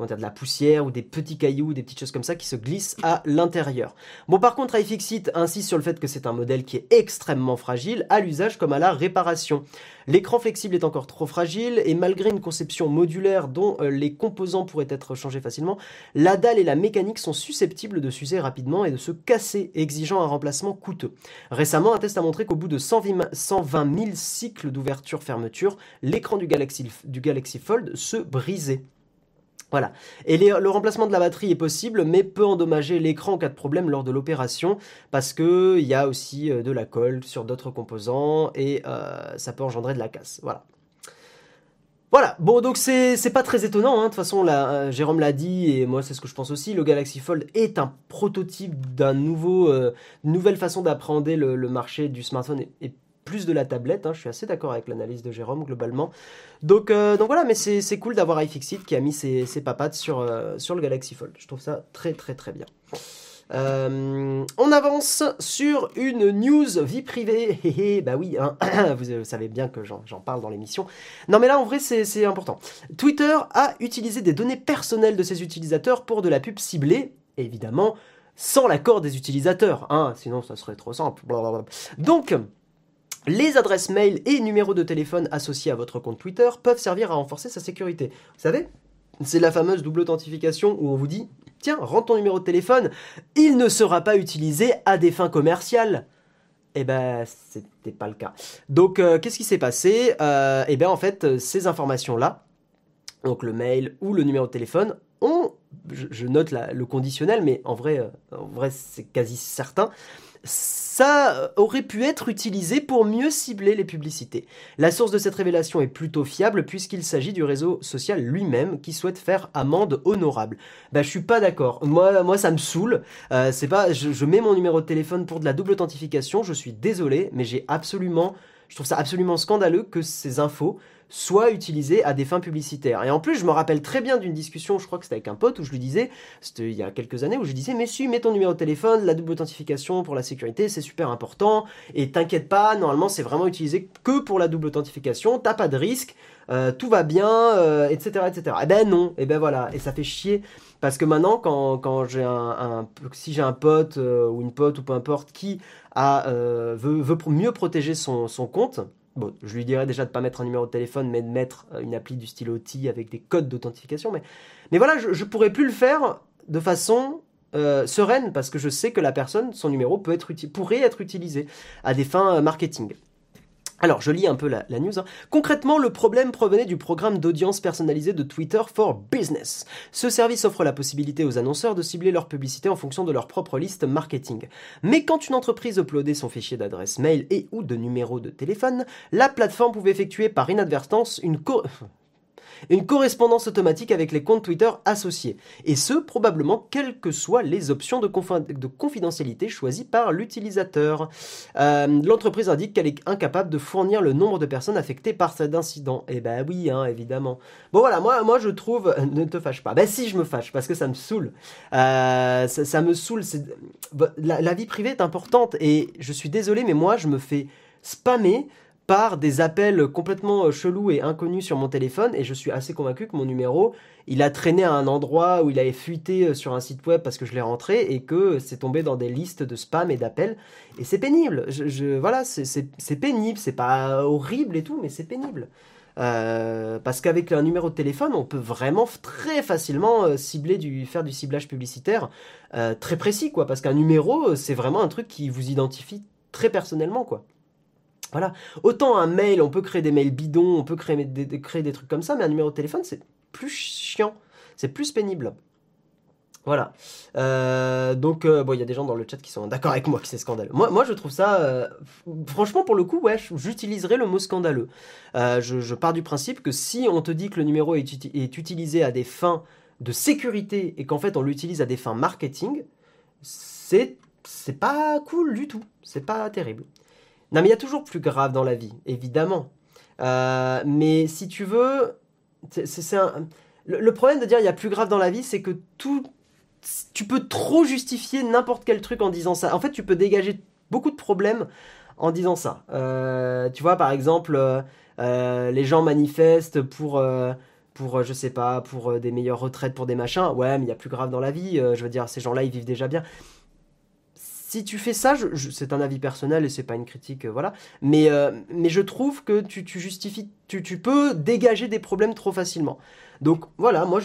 dire, de la poussière ou des petits cailloux, des petites choses comme ça qui se glissent à l'intérieur. Bon, par contre, iFixit insiste sur le fait que c'est un modèle qui est extrêmement fragile à l'usage comme à la réparation. L'écran flexible est encore trop fragile et malgré une conception modulaire dont euh, les composants pourraient être changés facilement, la dalle et la mécanique sont susceptibles de s'user rapidement et de se casser, exigeant un remplacement coûteux. Récemment, un test a montré qu'au bout de 120 000 cycles d'ouverture-fermeture, l'écran du Galaxy, du Galaxy Fold se brisait. Voilà. Et le remplacement de la batterie est possible, mais peut endommager l'écran en cas de problème lors de l'opération, parce qu'il y a aussi euh, de la colle sur d'autres composants, et euh, ça peut engendrer de la casse. Voilà. Voilà, bon donc c'est pas très étonnant, hein. de toute façon là, euh, Jérôme l'a dit et moi c'est ce que je pense aussi, le Galaxy Fold est un prototype d'un nouveau, nouvelle façon d'appréhender le, marché du smartphone et plus de la tablette. Hein. je suis assez d'accord avec l'analyse de Jérôme globalement. Donc, euh, donc voilà, mais c'est cool d'avoir iFixit qui a mis ses, papates sur, euh, sur le Galaxy Fold. Je trouve ça très très très bien. Euh, on avance sur une news vie privée. bah oui, hein. vous, savez bien que j'en parle dans l'émission. Non mais là en vrai c'est important. Twitter a utilisé des données personnelles de ses utilisateurs pour de la pub ciblée, évidemment sans l'accord des utilisateurs. Hein, sinon ça serait trop simple. Donc les adresses mail et numéros de téléphone associés à votre compte Twitter peuvent servir à renforcer sa sécurité. Vous savez, c'est la fameuse double authentification où on vous dit Tiens, rentre ton numéro de téléphone, il ne sera pas utilisé à des fins commerciales. eh ben, c'était pas le cas. Donc, euh, qu'est-ce qui s'est passé? Euh, Eh bien, en fait, ces informations-là, donc le mail ou le numéro de téléphone, ont, je, note le conditionnel, mais en vrai, euh, en vrai c'est quasi certain, ça aurait pu être utilisé pour mieux cibler les publicités. La source de cette révélation est plutôt fiable puisqu'il s'agit du réseau social lui-même qui souhaite faire amende honorable. Bah je suis pas d'accord. Moi, ça me saoule. Euh, pas, je, je mets mon numéro de téléphone pour de la double authentification. Je suis désolé, mais j'ai absolument, je trouve ça absolument scandaleux que ces infos soit utilisé à des fins publicitaires. Et en plus, je me rappelle très bien d'une discussion, je crois que c'était avec un pote, où je lui disais, c'était il y a quelques années, où je lui disais, mais si, mets ton numéro de téléphone, la double authentification pour la sécurité, c'est super important, et t'inquiète pas, normalement, c'est vraiment utilisé que pour la double authentification, t'as pas de risque, euh, tout va bien, etc., euh, etc. Et eh ben non, et ben voilà, et ça fait chier. Parce que maintenant, quand, quand j'ai un, si j'ai un pote euh, ou une pote ou peu importe qui a, veut, veut mieux protéger son, son compte, Bon, je lui dirais déjà de ne pas mettre un numéro de téléphone, mais de mettre euh, une appli du style OT avec des codes d'authentification. Mais, voilà, je ne pourrais plus le faire de façon euh, sereine parce que je sais que la personne, son numéro peut être pourrait être utilisé à des fins euh, marketing. Alors, je lis un peu la, news. Hein. Concrètement, le problème provenait du programme d'audience personnalisé de Twitter for Business. Ce service offre la possibilité aux annonceurs de cibler leur publicité en fonction de leur propre liste marketing. Mais quand une entreprise uploadait son fichier d'adresse mail et ou de numéro de téléphone, la plateforme pouvait effectuer par inadvertance une co une correspondance automatique avec les comptes Twitter associés, et ce probablement quelles que soient les options de, confidentialité choisies par l'utilisateur. Euh, l'entreprise indique qu'elle est incapable de fournir le nombre de personnes affectées par cet incident. Eh ben oui, hein, évidemment. Bon voilà, moi, moi je trouve, ne te fâche pas. Ben si je me fâche, parce que ça me saoule. Euh, ça, me saoule. La, la vie privée est importante, et je suis désolé, mais moi je me fais spammer par des appels complètement euh, chelous et inconnus sur mon téléphone et je suis assez convaincu que mon numéro, il a traîné à un endroit où il avait fuité euh, sur un site web parce que je l'ai rentré et que c'est tombé dans des listes de spam et d'appels et c'est pénible. Je, voilà, c'est pénible, c'est pas horrible et tout, mais c'est pénible. Euh, parce qu'avec un numéro de téléphone, on peut vraiment très facilement cibler du, faire du ciblage publicitaire très précis, quoi. Parce qu'un numéro, c'est vraiment un truc qui vous identifie très personnellement, quoi. Voilà. Autant un mail, on peut créer des mails bidons, on peut créer des, trucs comme ça, mais un numéro de téléphone, c'est plus chiant, c'est plus pénible. Voilà. Euh, donc, euh, bon, il y a des gens dans le chat qui sont d'accord avec moi que c'est scandaleux. Moi, moi, je trouve ça, euh, franchement, pour le coup, ouais, j'utiliserai le mot scandaleux. Je, pars du principe que si on te dit que le numéro est, est utilisé à des fins de sécurité et qu'en fait on l'utilise à des fins marketing, c'est pas cool du tout. C'est pas terrible. Non, mais il y a toujours plus grave dans la vie, évidemment. Euh, mais si tu veux, c'est le, problème de dire il y a plus grave dans la vie, c'est que tout, tu peux trop justifier n'importe quel truc en disant ça. En fait, tu peux dégager beaucoup de problèmes en disant ça. Euh, tu vois, par exemple, euh, les gens manifestent pour pour, je sais pas, pour des meilleures retraites, pour des machins. Ouais, mais il y a plus grave dans la vie. je veux dire, ces gens-là, ils vivent déjà bien si tu fais ça, c'est un avis personnel et c'est pas une critique, euh, voilà. Mais, euh, mais je trouve que tu, justifies, tu, peux dégager des problèmes trop facilement. Donc voilà, moi,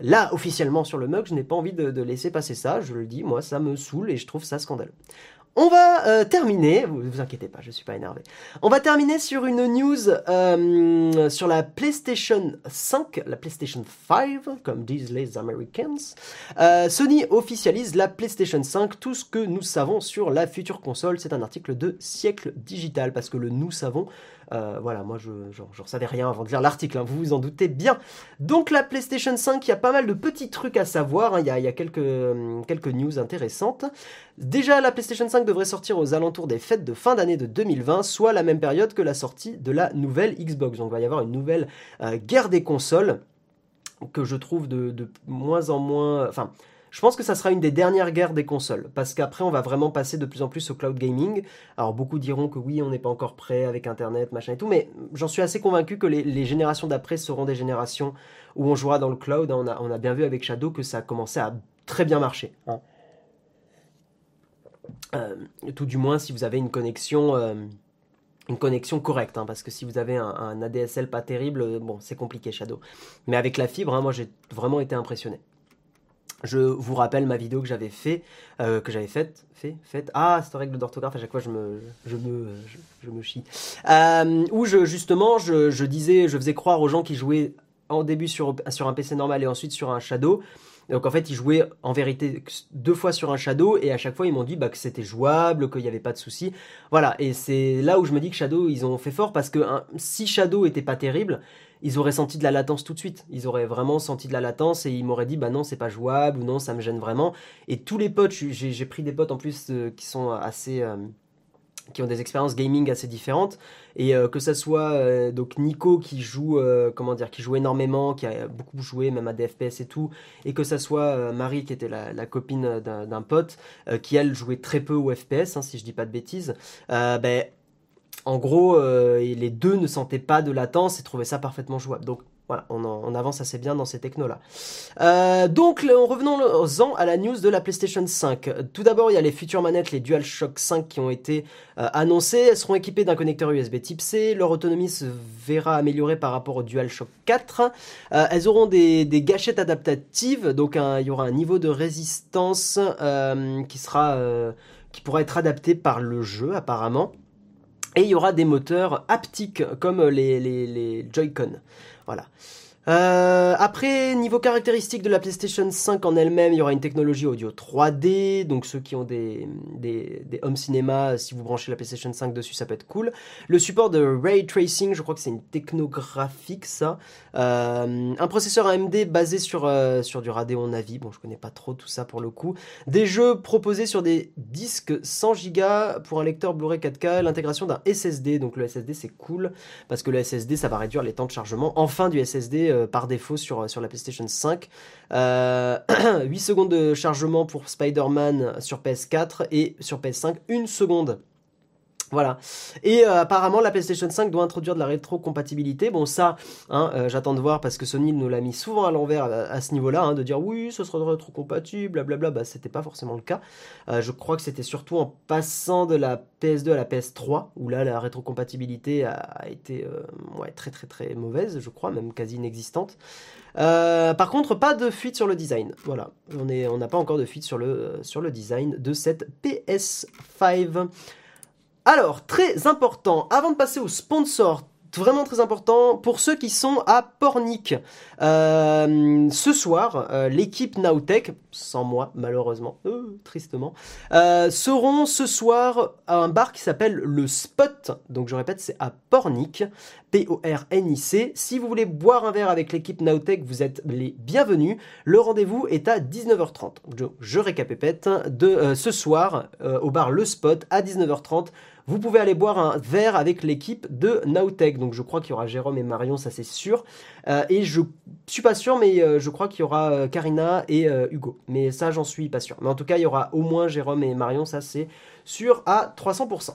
là, officiellement sur le mug, je n'ai pas envie de, de, laisser passer ça. Je le dis, moi, ça me saoule et je trouve ça scandaleux. On va euh, terminer, vous, vous inquiétez pas, je suis pas énervé. On va terminer sur une news euh, sur la PlayStation 5, la PlayStation 5, comme disent les Americans. Euh, Sony officialise la PlayStation 5, tout ce que nous savons sur la future console. C'est un article de siècle digital, parce que le nous savons, euh, voilà, moi je n'en savais rien avant de lire l'article, hein, vous vous en doutez bien. Donc la PlayStation 5, il y a pas mal de petits trucs à savoir, hein. il, y a, quelques, hum, quelques news intéressantes. Déjà, la PlayStation 5 devrait sortir aux alentours des fêtes de fin d'année de 2020, soit la même période que la sortie de la nouvelle Xbox. Donc il va y avoir une nouvelle euh, guerre des consoles que je trouve de, de moins en moins... Enfin, je pense que ça sera une des dernières guerres des consoles, parce qu'après on va vraiment passer de plus en plus au cloud gaming. Alors beaucoup diront que oui, on n'est pas encore prêt avec Internet, machin et tout, mais j'en suis assez convaincu que les, générations d'après seront des générations où on jouera dans le cloud. On a, bien vu avec Shadow que ça a commencé à très bien marcher. Hein. Euh, tout du moins si vous avez une connexion... Euh, correcte, hein, parce que si vous avez un, ADSL pas terrible, bon, c'est compliqué Shadow. Mais avec la fibre, hein, moi j'ai vraiment été impressionné. Je vous rappelle ma vidéo que j'avais fait, que j'avais faite, fait, faite. Ah, cette règle d'orthographe à chaque fois je me, je me, je, me chie. où je justement, je, je, disais, je faisais croire aux gens qui jouaient en début sur, sur un PC normal et ensuite sur un Shadow. Donc en fait, ils jouaient en vérité deux fois sur un Shadow et à chaque fois ils m'ont dit bah, que c'était jouable, qu'il n'y avait pas de souci. Voilà, et c'est là où je me dis que Shadow ils ont fait fort parce que si Shadow était pas terrible, ils auraient senti de la latence tout de suite. Ils auraient vraiment senti de la latence et ils m'auraient dit bah non c'est pas jouable ou non ça me gêne vraiment. Et tous les potes, j'ai pris des potes en plus euh, qui sont assez euh, qui ont des expériences gaming assez différentes. Et euh, que ça soit euh, donc Nico qui joue euh, comment dire qui joue énormément qui a beaucoup joué même à des FPS et tout et que ça soit Marie qui était la, copine d'un pote qui elle jouait très peu au FPS hein, si je dis pas de bêtises ben en gros les deux ne sentaient pas de latence et trouvaient ça parfaitement jouable. Donc on, avance assez bien dans ces technos-là. Euh, donc, en revenons-en à la news de la PlayStation 5. Tout d'abord, il y a les futures manettes, les DualShock 5 qui ont été euh, annoncées. Elles seront équipées d'un connecteur USB Type C. Leur autonomie se verra améliorée par rapport au DualShock 4. Euh, elles auront des, gâchettes adaptatives, donc il y aura un niveau de résistance qui pourra être adapté par le jeu apparemment. Et il y aura des moteurs haptiques comme les, les Joy-Con. Voilà. Euh, après, niveau caractéristiques de la PlayStation 5 en elle-même, il y aura une technologie audio 3D. Donc ceux qui ont des, des, home cinéma, si vous branchez la PlayStation 5 dessus, ça peut être cool. Le support de ray tracing, je crois que c'est une technographique ça. Euh, un processeur AMD basé sur, euh, sur du Radeon Navi. Bon, je connais pas trop tout ça pour le coup. Des jeux proposés sur des disques 100 Go pour un lecteur Blu-ray 4K. L'intégration d'un SSD. Donc le SSD c'est cool parce que le SSD ça va réduire les temps de chargement. Enfin du SSD euh, par défaut sur, sur la PlayStation 5. 8 euh, secondes de chargement pour Spider-Man sur PS4 et sur PS5 1 seconde. Voilà. Et euh, apparemment, la PlayStation 5 doit introduire de la rétrocompatibilité. Bon, ça, hein, j'attends de voir parce que Sony nous l'a mis souvent à l'envers à, ce niveau-là, hein, de dire oui, ce sera rétrocompatible, blablabla. Bah, c'était pas forcément le cas. je crois que c'était surtout en passant de la PS2 à la PS3, où là la rétrocompatibilité a, été euh, très très très mauvaise, je crois, même quasi inexistante. Euh, par contre, pas de fuite sur le design. Voilà, on n'a pas encore de fuite sur le, sur le design de cette PS5. Alors, très important, avant de passer au sponsor vraiment très important pour ceux qui sont à Pornic. Euh, ce soir, euh, l'équipe Nowtech, sans moi malheureusement, euh, tristement, seront ce soir à un bar qui s'appelle le Spot. Donc je répète, c'est à Pornic, P-O-R-N-I-C. Si vous voulez boire un verre avec l'équipe Nowtech, vous êtes les bienvenus. Le rendez-vous est à 19h30. Je, je récapépète de ce soir au bar Le Spot à 19h30 vous pouvez aller boire un verre avec l'équipe de Nowtech. Donc je crois qu'il y aura Jérôme et Marion, ça c'est sûr. Euh, et je suis pas sûr, mais euh, je crois qu'il y aura euh, Karina et Hugo. Mais ça, j'en suis pas sûr. Mais en tout cas, il y aura au moins Jérôme et Marion, ça c'est sûr à 300%.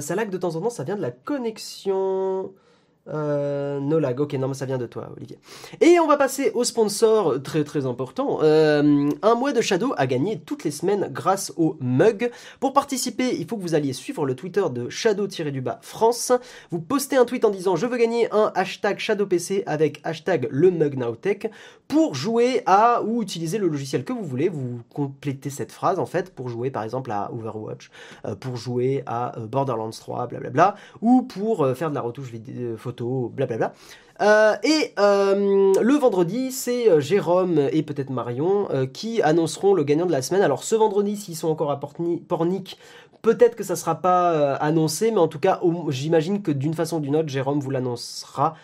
ça lag de temps en temps, ça vient de la connexion. Euh, no lag, ok, non, mais ça vient de toi, Olivier. Et on va passer au sponsor très très important. Euh, un mois de Shadow a gagné toutes les semaines grâce au mug. Pour participer, il faut que vous alliez suivre le Twitter de Shadow-du-bas France. Vous postez un tweet en disant je veux gagner un hashtag ShadowPC avec hashtag le mug nowtech pour jouer à ou utiliser le logiciel que vous voulez. Vous complétez cette phrase en fait pour jouer par exemple à Overwatch, euh, pour jouer à Borderlands 3, blablabla, ou pour faire de la retouche vidéo, photo blablabla. Euh, et euh, le vendredi, c'est euh, Jérôme et peut-être Marion qui annonceront le gagnant de la semaine. Alors ce vendredi, s'ils sont encore à Pornic, peut-être que ça sera pas annoncé, mais en tout cas, j'imagine que d'une façon ou d'une autre, Jérôme vous l'annoncera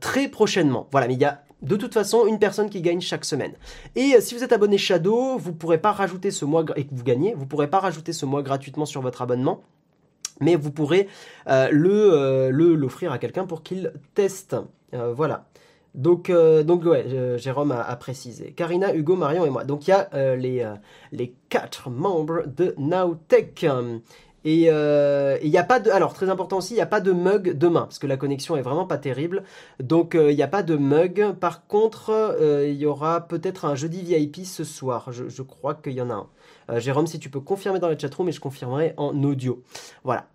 très prochainement. Voilà, mais il y a de toute façon une personne qui gagne chaque semaine. Et si vous êtes abonné Shadow, vous pourrez pas rajouter ce mois et que vous gagnez, vous pourrez pas rajouter ce mois gratuitement sur votre abonnement mais vous pourrez euh, euh, le l'offrir à quelqu'un pour qu'il teste. Euh, voilà. Donc, donc ouais, Jérôme a, précisé. Karina, Hugo, Marion et moi. Donc il y a les, les quatre membres de Nowtech. Et il n'y a pas de. Alors, très important aussi, il n'y a pas de mug demain, parce que la connexion est vraiment pas terrible. Donc, il n'y a pas de mug. Par contre, il y aura peut-être un jeudi VIP ce soir. Je, je crois qu'il y en a un. Jérôme, si tu peux confirmer dans la chatroom, et je confirmerai en audio. Voilà.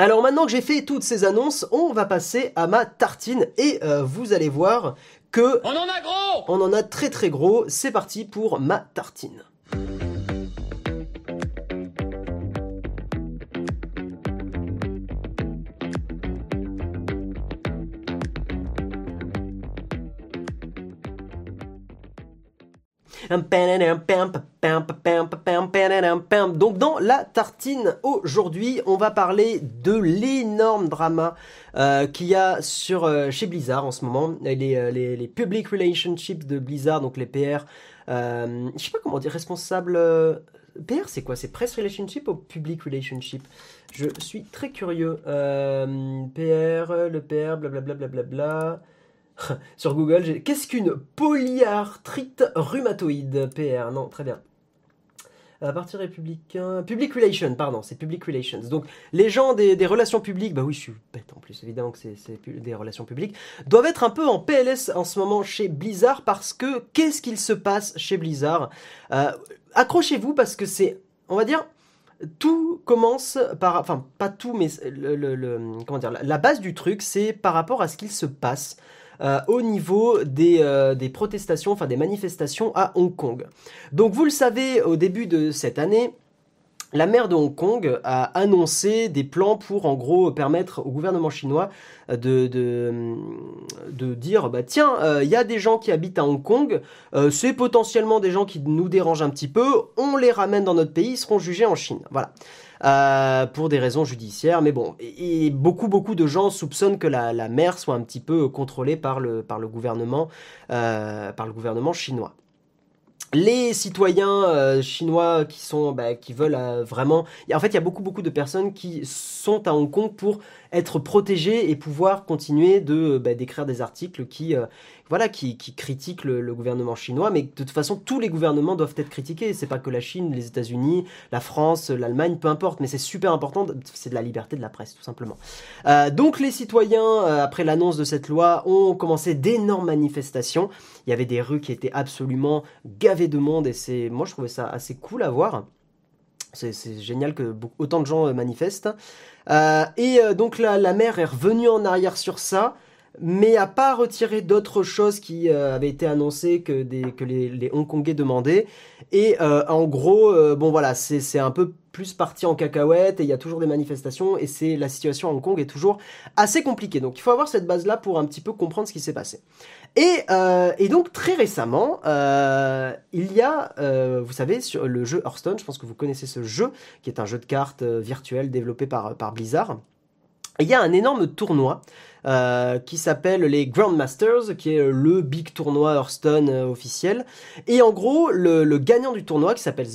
Alors maintenant que j'ai fait toutes ces annonces, on va passer à ma tartine et euh, vous allez voir que... On en a gros On en a très très gros, c'est parti pour ma tartine. Donc dans la tartine aujourd'hui, on va parler de l'énorme drama euh, qu'il y a euh, chez Blizzard en ce moment, les, euh, les, public relationships de Blizzard, donc les PR. Euh, je sais pas comment dire, responsable. PR, c'est quoi? C'est press relationship ou public relationship? Je suis très curieux. PR, le PR, blablabla. Bla, bla, bla, sur Google, qu'est-ce qu'une polyarthrite rhumatoïde PR Non, très bien. À partir républicain, public relations, pardon, c'est public relations. Donc les gens des, relations publiques, bah oui, je suis bête en plus, évidemment que c'est des relations publiques, doivent être un peu en PLS en ce moment chez Blizzard parce que qu'est-ce qu'il se passe chez Blizzard? Euh, Accrochez-vous parce que c'est, on va dire, tout commence par, enfin pas tout, mais comment dire, la base du truc, c'est par rapport à ce qu'il se passe euh, au niveau des, euh, protestations, des manifestations à Hong Kong. Donc vous le savez, au début de cette année, la maire de Hong Kong a annoncé des plans pour en gros permettre au gouvernement chinois de, de, dire bah tiens il euh, y a des gens qui habitent à Hong Kong c'est potentiellement des gens qui nous dérangent un petit peu on les ramène dans notre pays ils seront jugés en Chine voilà euh, pour des raisons judiciaires. Mais bon, et, beaucoup beaucoup de gens soupçonnent que la, la, mer soit un petit peu contrôlée par le par le gouvernement euh, par le gouvernement chinois les citoyens euh, chinois qui sont bah, qui veulent euh, vraiment en fait il y a beaucoup beaucoup de personnes qui sont à Hong Kong pour être protégées et pouvoir continuer de bah, d'écrire des articles qui voilà qui, qui critiquent le, gouvernement chinois mais de toute façon tous les gouvernements doivent être critiqués c'est pas que la Chine les États-Unis la France l'Allemagne peu importe mais c'est super important c'est de la liberté de la presse tout simplement donc les citoyens après l'annonce de cette loi ont commencé d'énormes manifestations il y avait des rues qui étaient absolument gavées de monde et c'est, moi je trouvais ça assez cool à voir. C'est, génial que autant de gens euh, manifestent. Euh, et euh, donc la, la mer est revenue en arrière sur ça mais a pas retiré d'autres choses qui avaient été annoncées que, les, Hongkongais demandaient. Et en gros, bon voilà, c'est un peu plus parti en cacahuète et il y a toujours des manifestations et c'est la situation à Hong Kong est toujours assez compliquée. Donc il faut avoir cette base là pour un petit peu comprendre ce qui s'est passé. Et, euh, donc très récemment, euh, il y a, euh, vous savez, sur le jeu Hearthstone, je pense que vous connaissez ce jeu, qui est un jeu de cartes euh, virtuel développé par Blizzard. il y a un énorme tournoi euh, qui s'appelle les Grandmasters, qui est le big tournoi Hearthstone euh, officiel. Et en gros, le, gagnant du tournoi, qui s'appelle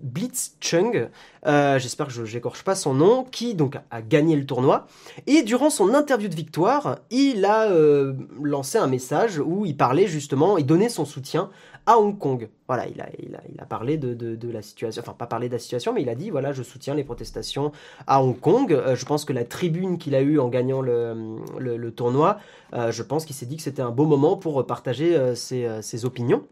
Blitz, Chung, euh, j'espère que je n'écorche pas son nom, qui donc a gagné le tournoi. Et durant son interview de victoire, il a euh, lancé un message où il parlait justement, il donnait son soutien Hong Kong. Voilà, il a, parlé de, la situation, enfin pas parlé de la situation, mais il a dit, voilà, je soutiens les protestations à Hong Kong. Euh, je pense que la tribune qu'il a eue en gagnant le, tournoi, euh, je pense qu'il s'est dit que c'était un beau moment pour partager euh, ses opinions.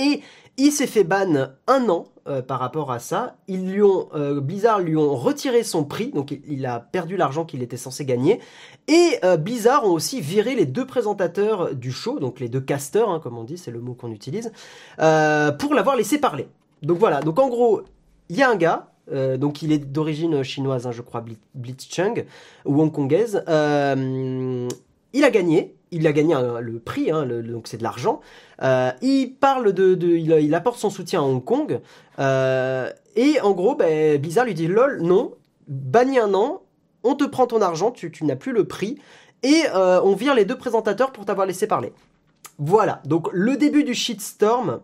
Et il s'est fait ban un an euh, par rapport à ça. Ils lui ont, euh, Blizzard lui ont retiré son prix, donc il, a perdu l'argent qu'il était censé gagner. Et euh, Blizzard ont aussi viré les deux présentateurs du show, donc les deux casters, hein, comme on dit, c'est le mot qu'on utilise, pour l'avoir laissé parler. Donc voilà, donc en gros, il y a un gars, donc il est d'origine chinoise, hein, je crois, Blitzchung, ou hongkongaise. Il a gagné, il a gagné le prix, hein, donc c'est de l'argent. Euh, il parle de, il, apporte son soutien à Hong Kong. Euh, et en gros, ben, Blizzard lui dit lol, non, bannis un an, on te prend ton argent, tu, tu n'as plus le prix, et euh, on vire les deux présentateurs pour t'avoir laissé parler. Voilà, donc le début du shitstorm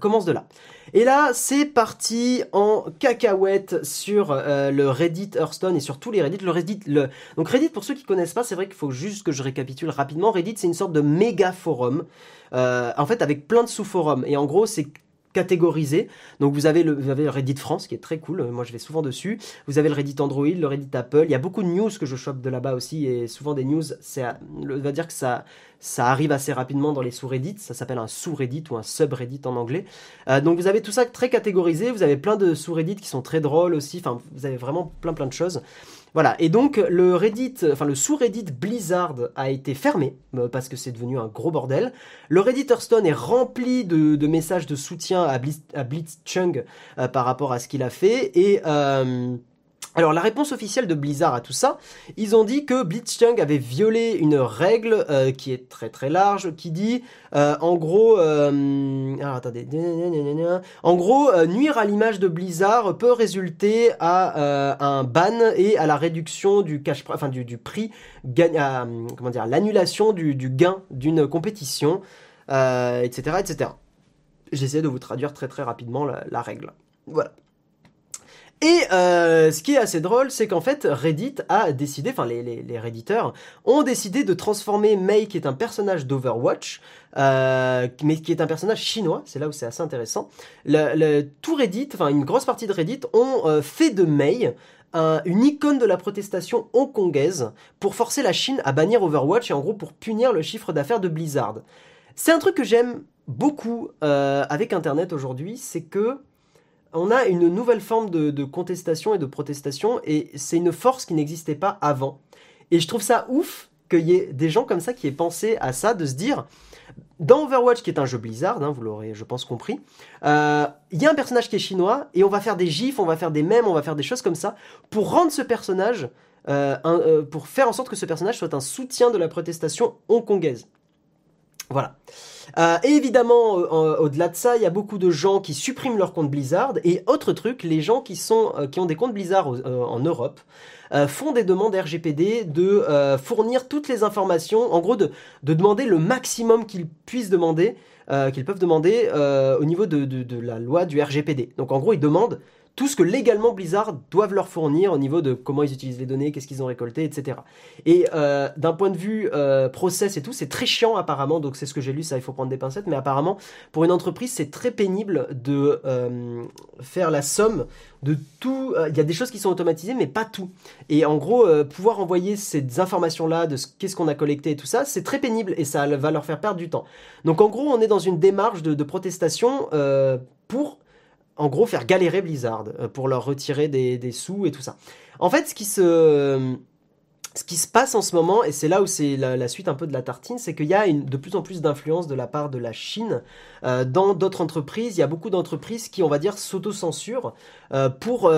commence de là. Et là, c'est parti en cacahuète sur euh, le Reddit Hearthstone et sur tous les Reddit. Le Reddit, le... donc Reddit, pour ceux qui connaissent pas, c'est vrai qu'il faut juste que je récapitule rapidement. Reddit, c'est une sorte de méga forum, euh, en fait, avec plein de sous-forums. Et en gros, c'est catégorisés. Donc vous avez, le, vous avez Reddit France qui est très cool, moi je vais souvent dessus. Vous avez le Reddit Android, le Reddit Apple. Il y a beaucoup de news que je chope de là-bas aussi et souvent des news, c'est, va dire que ça, ça arrive assez rapidement dans les sous-Reddit. Ça s'appelle un sous-Reddit ou un subreddit en anglais. Euh, donc vous avez tout ça très catégorisé. Vous avez plein de sous-Reddit qui sont très drôles aussi. Enfin, vous avez vraiment plein plein de choses. Voilà, et donc le Reddit, enfin le sous-Reddit Blizzard a été fermé euh, parce que c'est devenu un gros bordel. Le Reddit Hearthstone est rempli de, messages de soutien à, à Blitzchung euh, par rapport à ce qu'il a fait et euh, alors la réponse officielle de Blizzard à tout ça, ils ont dit que Blitzchung avait violé une règle euh, qui est très très large, qui dit euh, en gros, euh, attendez, en gros nuire à l'image de Blizzard peut résulter à un ban et à la réduction du cash, enfin du, prix, comment dire, l'annulation du, gain d'une compétition, etc., etc. J'essaie de vous traduire très très rapidement la règle. Voilà. Et euh, ce qui est assez drôle, c'est qu'en fait, Reddit a décidé, enfin les, les, les, Redditeurs ont décidé de transformer Mei, qui est un personnage d'Overwatch, euh, mais qui est un personnage chinois, c'est là où c'est assez intéressant. Le, le, tout Reddit, enfin une grosse partie de Reddit, ont euh, fait de Mei un, une icône de la protestation hongkongaise pour forcer la Chine à bannir Overwatch et en gros pour punir le chiffre d'affaires de Blizzard. C'est un truc que j'aime beaucoup euh, avec Internet aujourd'hui, c'est que on a une nouvelle forme de, contestation et de protestation, et c'est une force qui n'existait pas avant. Et je trouve ça ouf qu'il y ait des gens comme ça qui aient pensé à ça, de se dire, dans Overwatch, qui est un jeu Blizzard, hein, vous l'aurez, je pense, compris, euh, il y a un personnage qui est chinois, et on va faire des gifs, on va faire des mèmes, on va faire des choses comme ça, pour rendre ce personnage, euh, euh, pour faire en sorte que ce personnage soit un soutien de la protestation hongkongaise. Voilà. Euh, et évidemment, au-delà de ça, il y a beaucoup de gens qui suppriment leur compte Blizzard. Et autre truc, les gens qui, sont, euh, qui ont des comptes Blizzard euh, en Europe font des demandes RGPD de fournir toutes les informations, en gros de, de demander le maximum qu'ils puissent demander, qu'ils peuvent demander au niveau de, de, de la loi du RGPD. Donc en gros, ils demandent tout ce que légalement Blizzard doivent leur fournir au niveau de comment ils utilisent les données, qu'est-ce qu'ils ont récolté, etc. Et euh, d'un point de vue euh, process et tout, c'est très chiant apparemment, donc c'est ce que j'ai lu, ça il faut prendre des pincettes, mais apparemment pour une entreprise c'est très pénible de euh, faire la somme de tout. Il y a des choses qui sont automatisées, mais pas tout. Et en gros, pouvoir envoyer ces informations-là de qu'est-ce qu'on a collecté et tout ça, c'est très pénible et ça va leur faire perdre du temps. Donc en gros, on est dans une démarche de protestation pour en gros faire galérer Blizzard euh, pour leur retirer des, sous et tout ça. En fait, ce qui se passe en ce moment, et c'est là où c'est la, suite un peu de la tartine, c'est qu'il y a de plus en plus d'influence de la part de la Chine euh, dans d'autres entreprises. Il y a beaucoup d'entreprises qui, on va dire, s'autocensurent euh, pour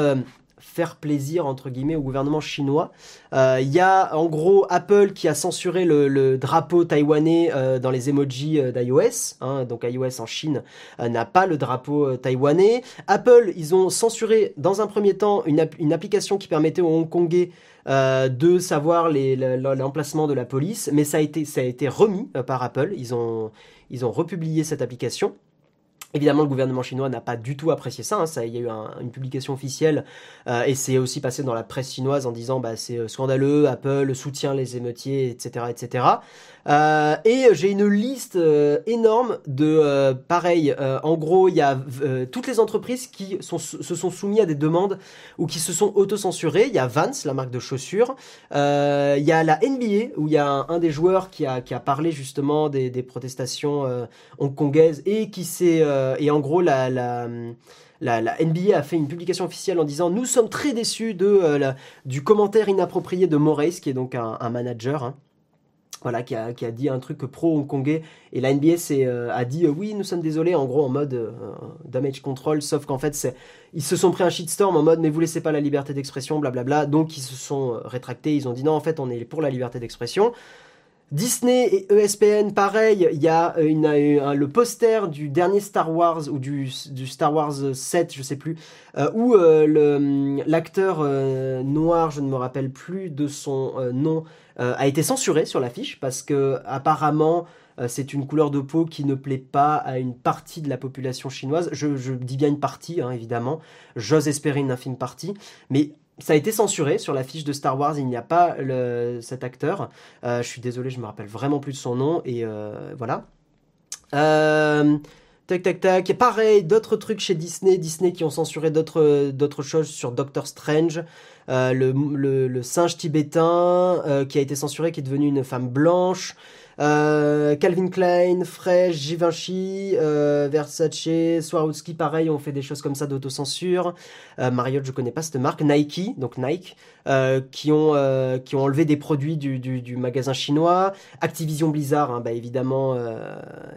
faire plaisir entre guillemets au gouvernement chinois. Euh, il y a en gros Apple qui a censuré le, drapeau taïwanais euh, dans les emojis euh, d'iOS. Hein, donc iOS en Chine n'a pas le drapeau taïwanais. Apple, ils ont censuré dans un premier temps une, application qui permettait aux Hongkongais de savoir l'emplacement de la police, mais ça a été, ça a été remis par Apple. Ils ont, ils ont republié cette application. Évidemment, le gouvernement chinois n'a pas du tout apprécié ça. Hein. il y a eu une publication officielle euh, et c'est aussi passé dans la presse chinoise en disant bah, c'est euh, scandaleux, Apple soutient les émeutiers, etc. etc. Euh, et j'ai une liste euh, énorme de euh, pareil. en gros, il y a toutes les entreprises qui sont, se sont soumises à des demandes ou qui se sont auto-censurées. Il y a Vans, la marque de chaussures. il y a la NBA où il y a un, des joueurs qui a, qui a parlé justement des, des protestations hongkongaises et qui s'est et en gros la, la la, la, NBA a fait une publication officielle en disant nous sommes très déçus de la, du commentaire inapproprié de Moraes, qui est donc un, un manager. Hein voilà, qui a, qui a, dit un truc pro-hongkongais. Et la NBA euh, a dit euh, oui, nous sommes désolés, en gros en mode euh, damage control, sauf qu'en fait, ils se sont pris un shitstorm en mode mais vous laissez pas la liberté d'expression, blablabla. Donc ils se sont rétractés, ils ont dit non, en fait, on est pour la liberté d'expression. Disney et ESPN, pareil, il y a le poster du dernier Star Wars ou du, Star Wars 7, je sais plus, où l'acteur noir, je ne me rappelle plus de son nom, euh, a été censuré sur l'affiche parce que apparemment euh, c'est une couleur de peau qui ne plaît pas à une partie de la population chinoise. Je, dis bien une partie, hein, évidemment. J'ose espérer une infime partie, mais ça a été censuré sur l'affiche de Star Wars. Il n'y a pas cet acteur. Euh, je suis désolé, je me rappelle vraiment plus de son nom et voilà. Tac, tac, tac. pareil, d'autres trucs chez Disney. Disney qui ont censuré d'autres, choses sur Doctor Strange. Euh, le, le, singe tibétain euh, qui a été censuré, qui est devenu une femme blanche. Euh, Calvin Klein, Fresh, Givenchy, euh, Versace, Swarovski, pareil, ont fait des choses comme ça d'autocensure. Euh, Marriott, je connais pas cette marque. Nike, donc Nike, euh, qui ont euh, qui ont enlevé des produits du, du, du magasin chinois. Activision Blizzard, hein, bah évidemment,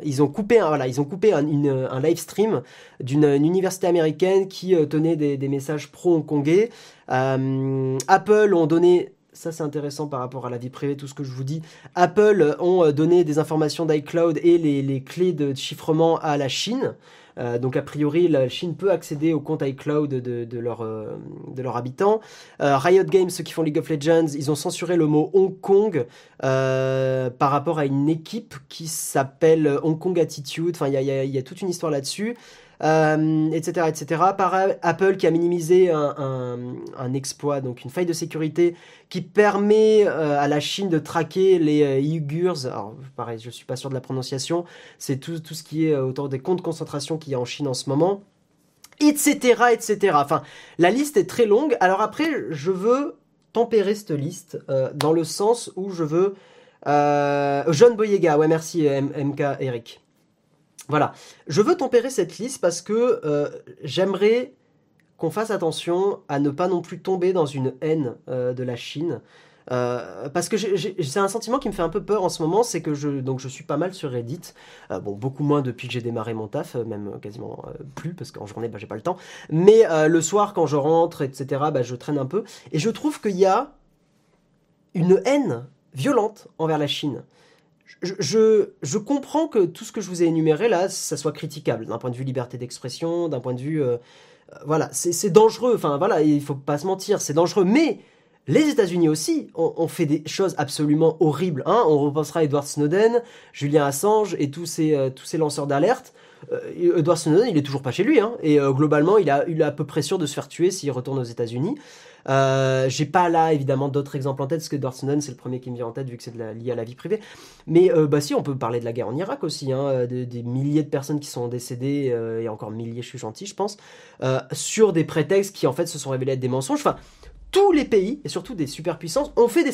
ils ont coupé, voilà, ils ont coupé un, une, un live stream d'une université américaine qui tenait des, des messages pro-hongkongais. Apple ont donné ça c'est intéressant par rapport à la vie privée, tout ce que je vous dis. Apple ont euh, donné des informations d'iCloud et les, clés de chiffrement à la Chine. Euh, donc a priori, la Chine peut accéder au compte iCloud de, de, leur, euh, de leurs habitants. Riot Games, ceux qui font League of Legends, ils ont censuré le mot Hong Kong par rapport à une équipe qui s'appelle Hong Kong Attitude. Enfin, il y a, toute une histoire là-dessus euh, etc. Par Apple qui a minimisé un, exploit, donc une faille de sécurité qui permet euh, à la Chine de traquer les euh, Uyghurs. Alors, pareil, je suis pas sûr de la prononciation. C'est tout, tout ce qui est autour des comptes de concentration qu'il y a en Chine en ce moment. Etc., etc. Enfin, la liste est très longue. Alors après, je veux tempérer cette liste dans le sens où je veux... John Boyega, ouais merci MK Eric. Voilà. Je veux tempérer cette liste parce que euh, j'aimerais qu'on fasse attention à ne pas non plus tomber dans une haine euh, de la Chine. Euh, parce que c'est un sentiment qui me fait un peu peur en ce moment, c'est que je donc je suis pas mal sur Reddit, bon beaucoup moins depuis que j'ai démarré mon taf, même quasiment plus parce qu'en journée bah, j'ai pas le temps, mais le soir quand je rentre etc bah, je traîne un peu et je trouve qu'il y a une haine violente envers la Chine je, je, comprends que tout ce que je vous ai énuméré là, ça soit critiquable d'un point de vue liberté d'expression, d'un point de vue, euh, euh, voilà, c'est dangereux. Enfin voilà, il faut pas se mentir, c'est dangereux. Mais les États-Unis aussi ont, fait des choses absolument horribles. Hein On repensera à Edward Snowden, Julien Assange et tous ces, euh, tous ces lanceurs d'alerte. Edward Snowden, il est toujours pas chez lui, hein, et globalement, il a, il a à peu près sûr de se faire tuer s'il retourne aux États-Unis. Euh, j'ai pas là évidemment d'autres exemples en tête, parce que Snowden c'est le premier qui me vient en tête vu que c'est lié à la vie privée. Mais euh, bah si, on peut parler de la guerre en Irak aussi, hein, des milliers de personnes qui sont décédées, euh, et encore milliers, je suis gentil, je pense, sur des prétextes qui en fait se sont révélés être des mensonges. Enfin, tous les pays, et surtout des superpuissances, ont fait des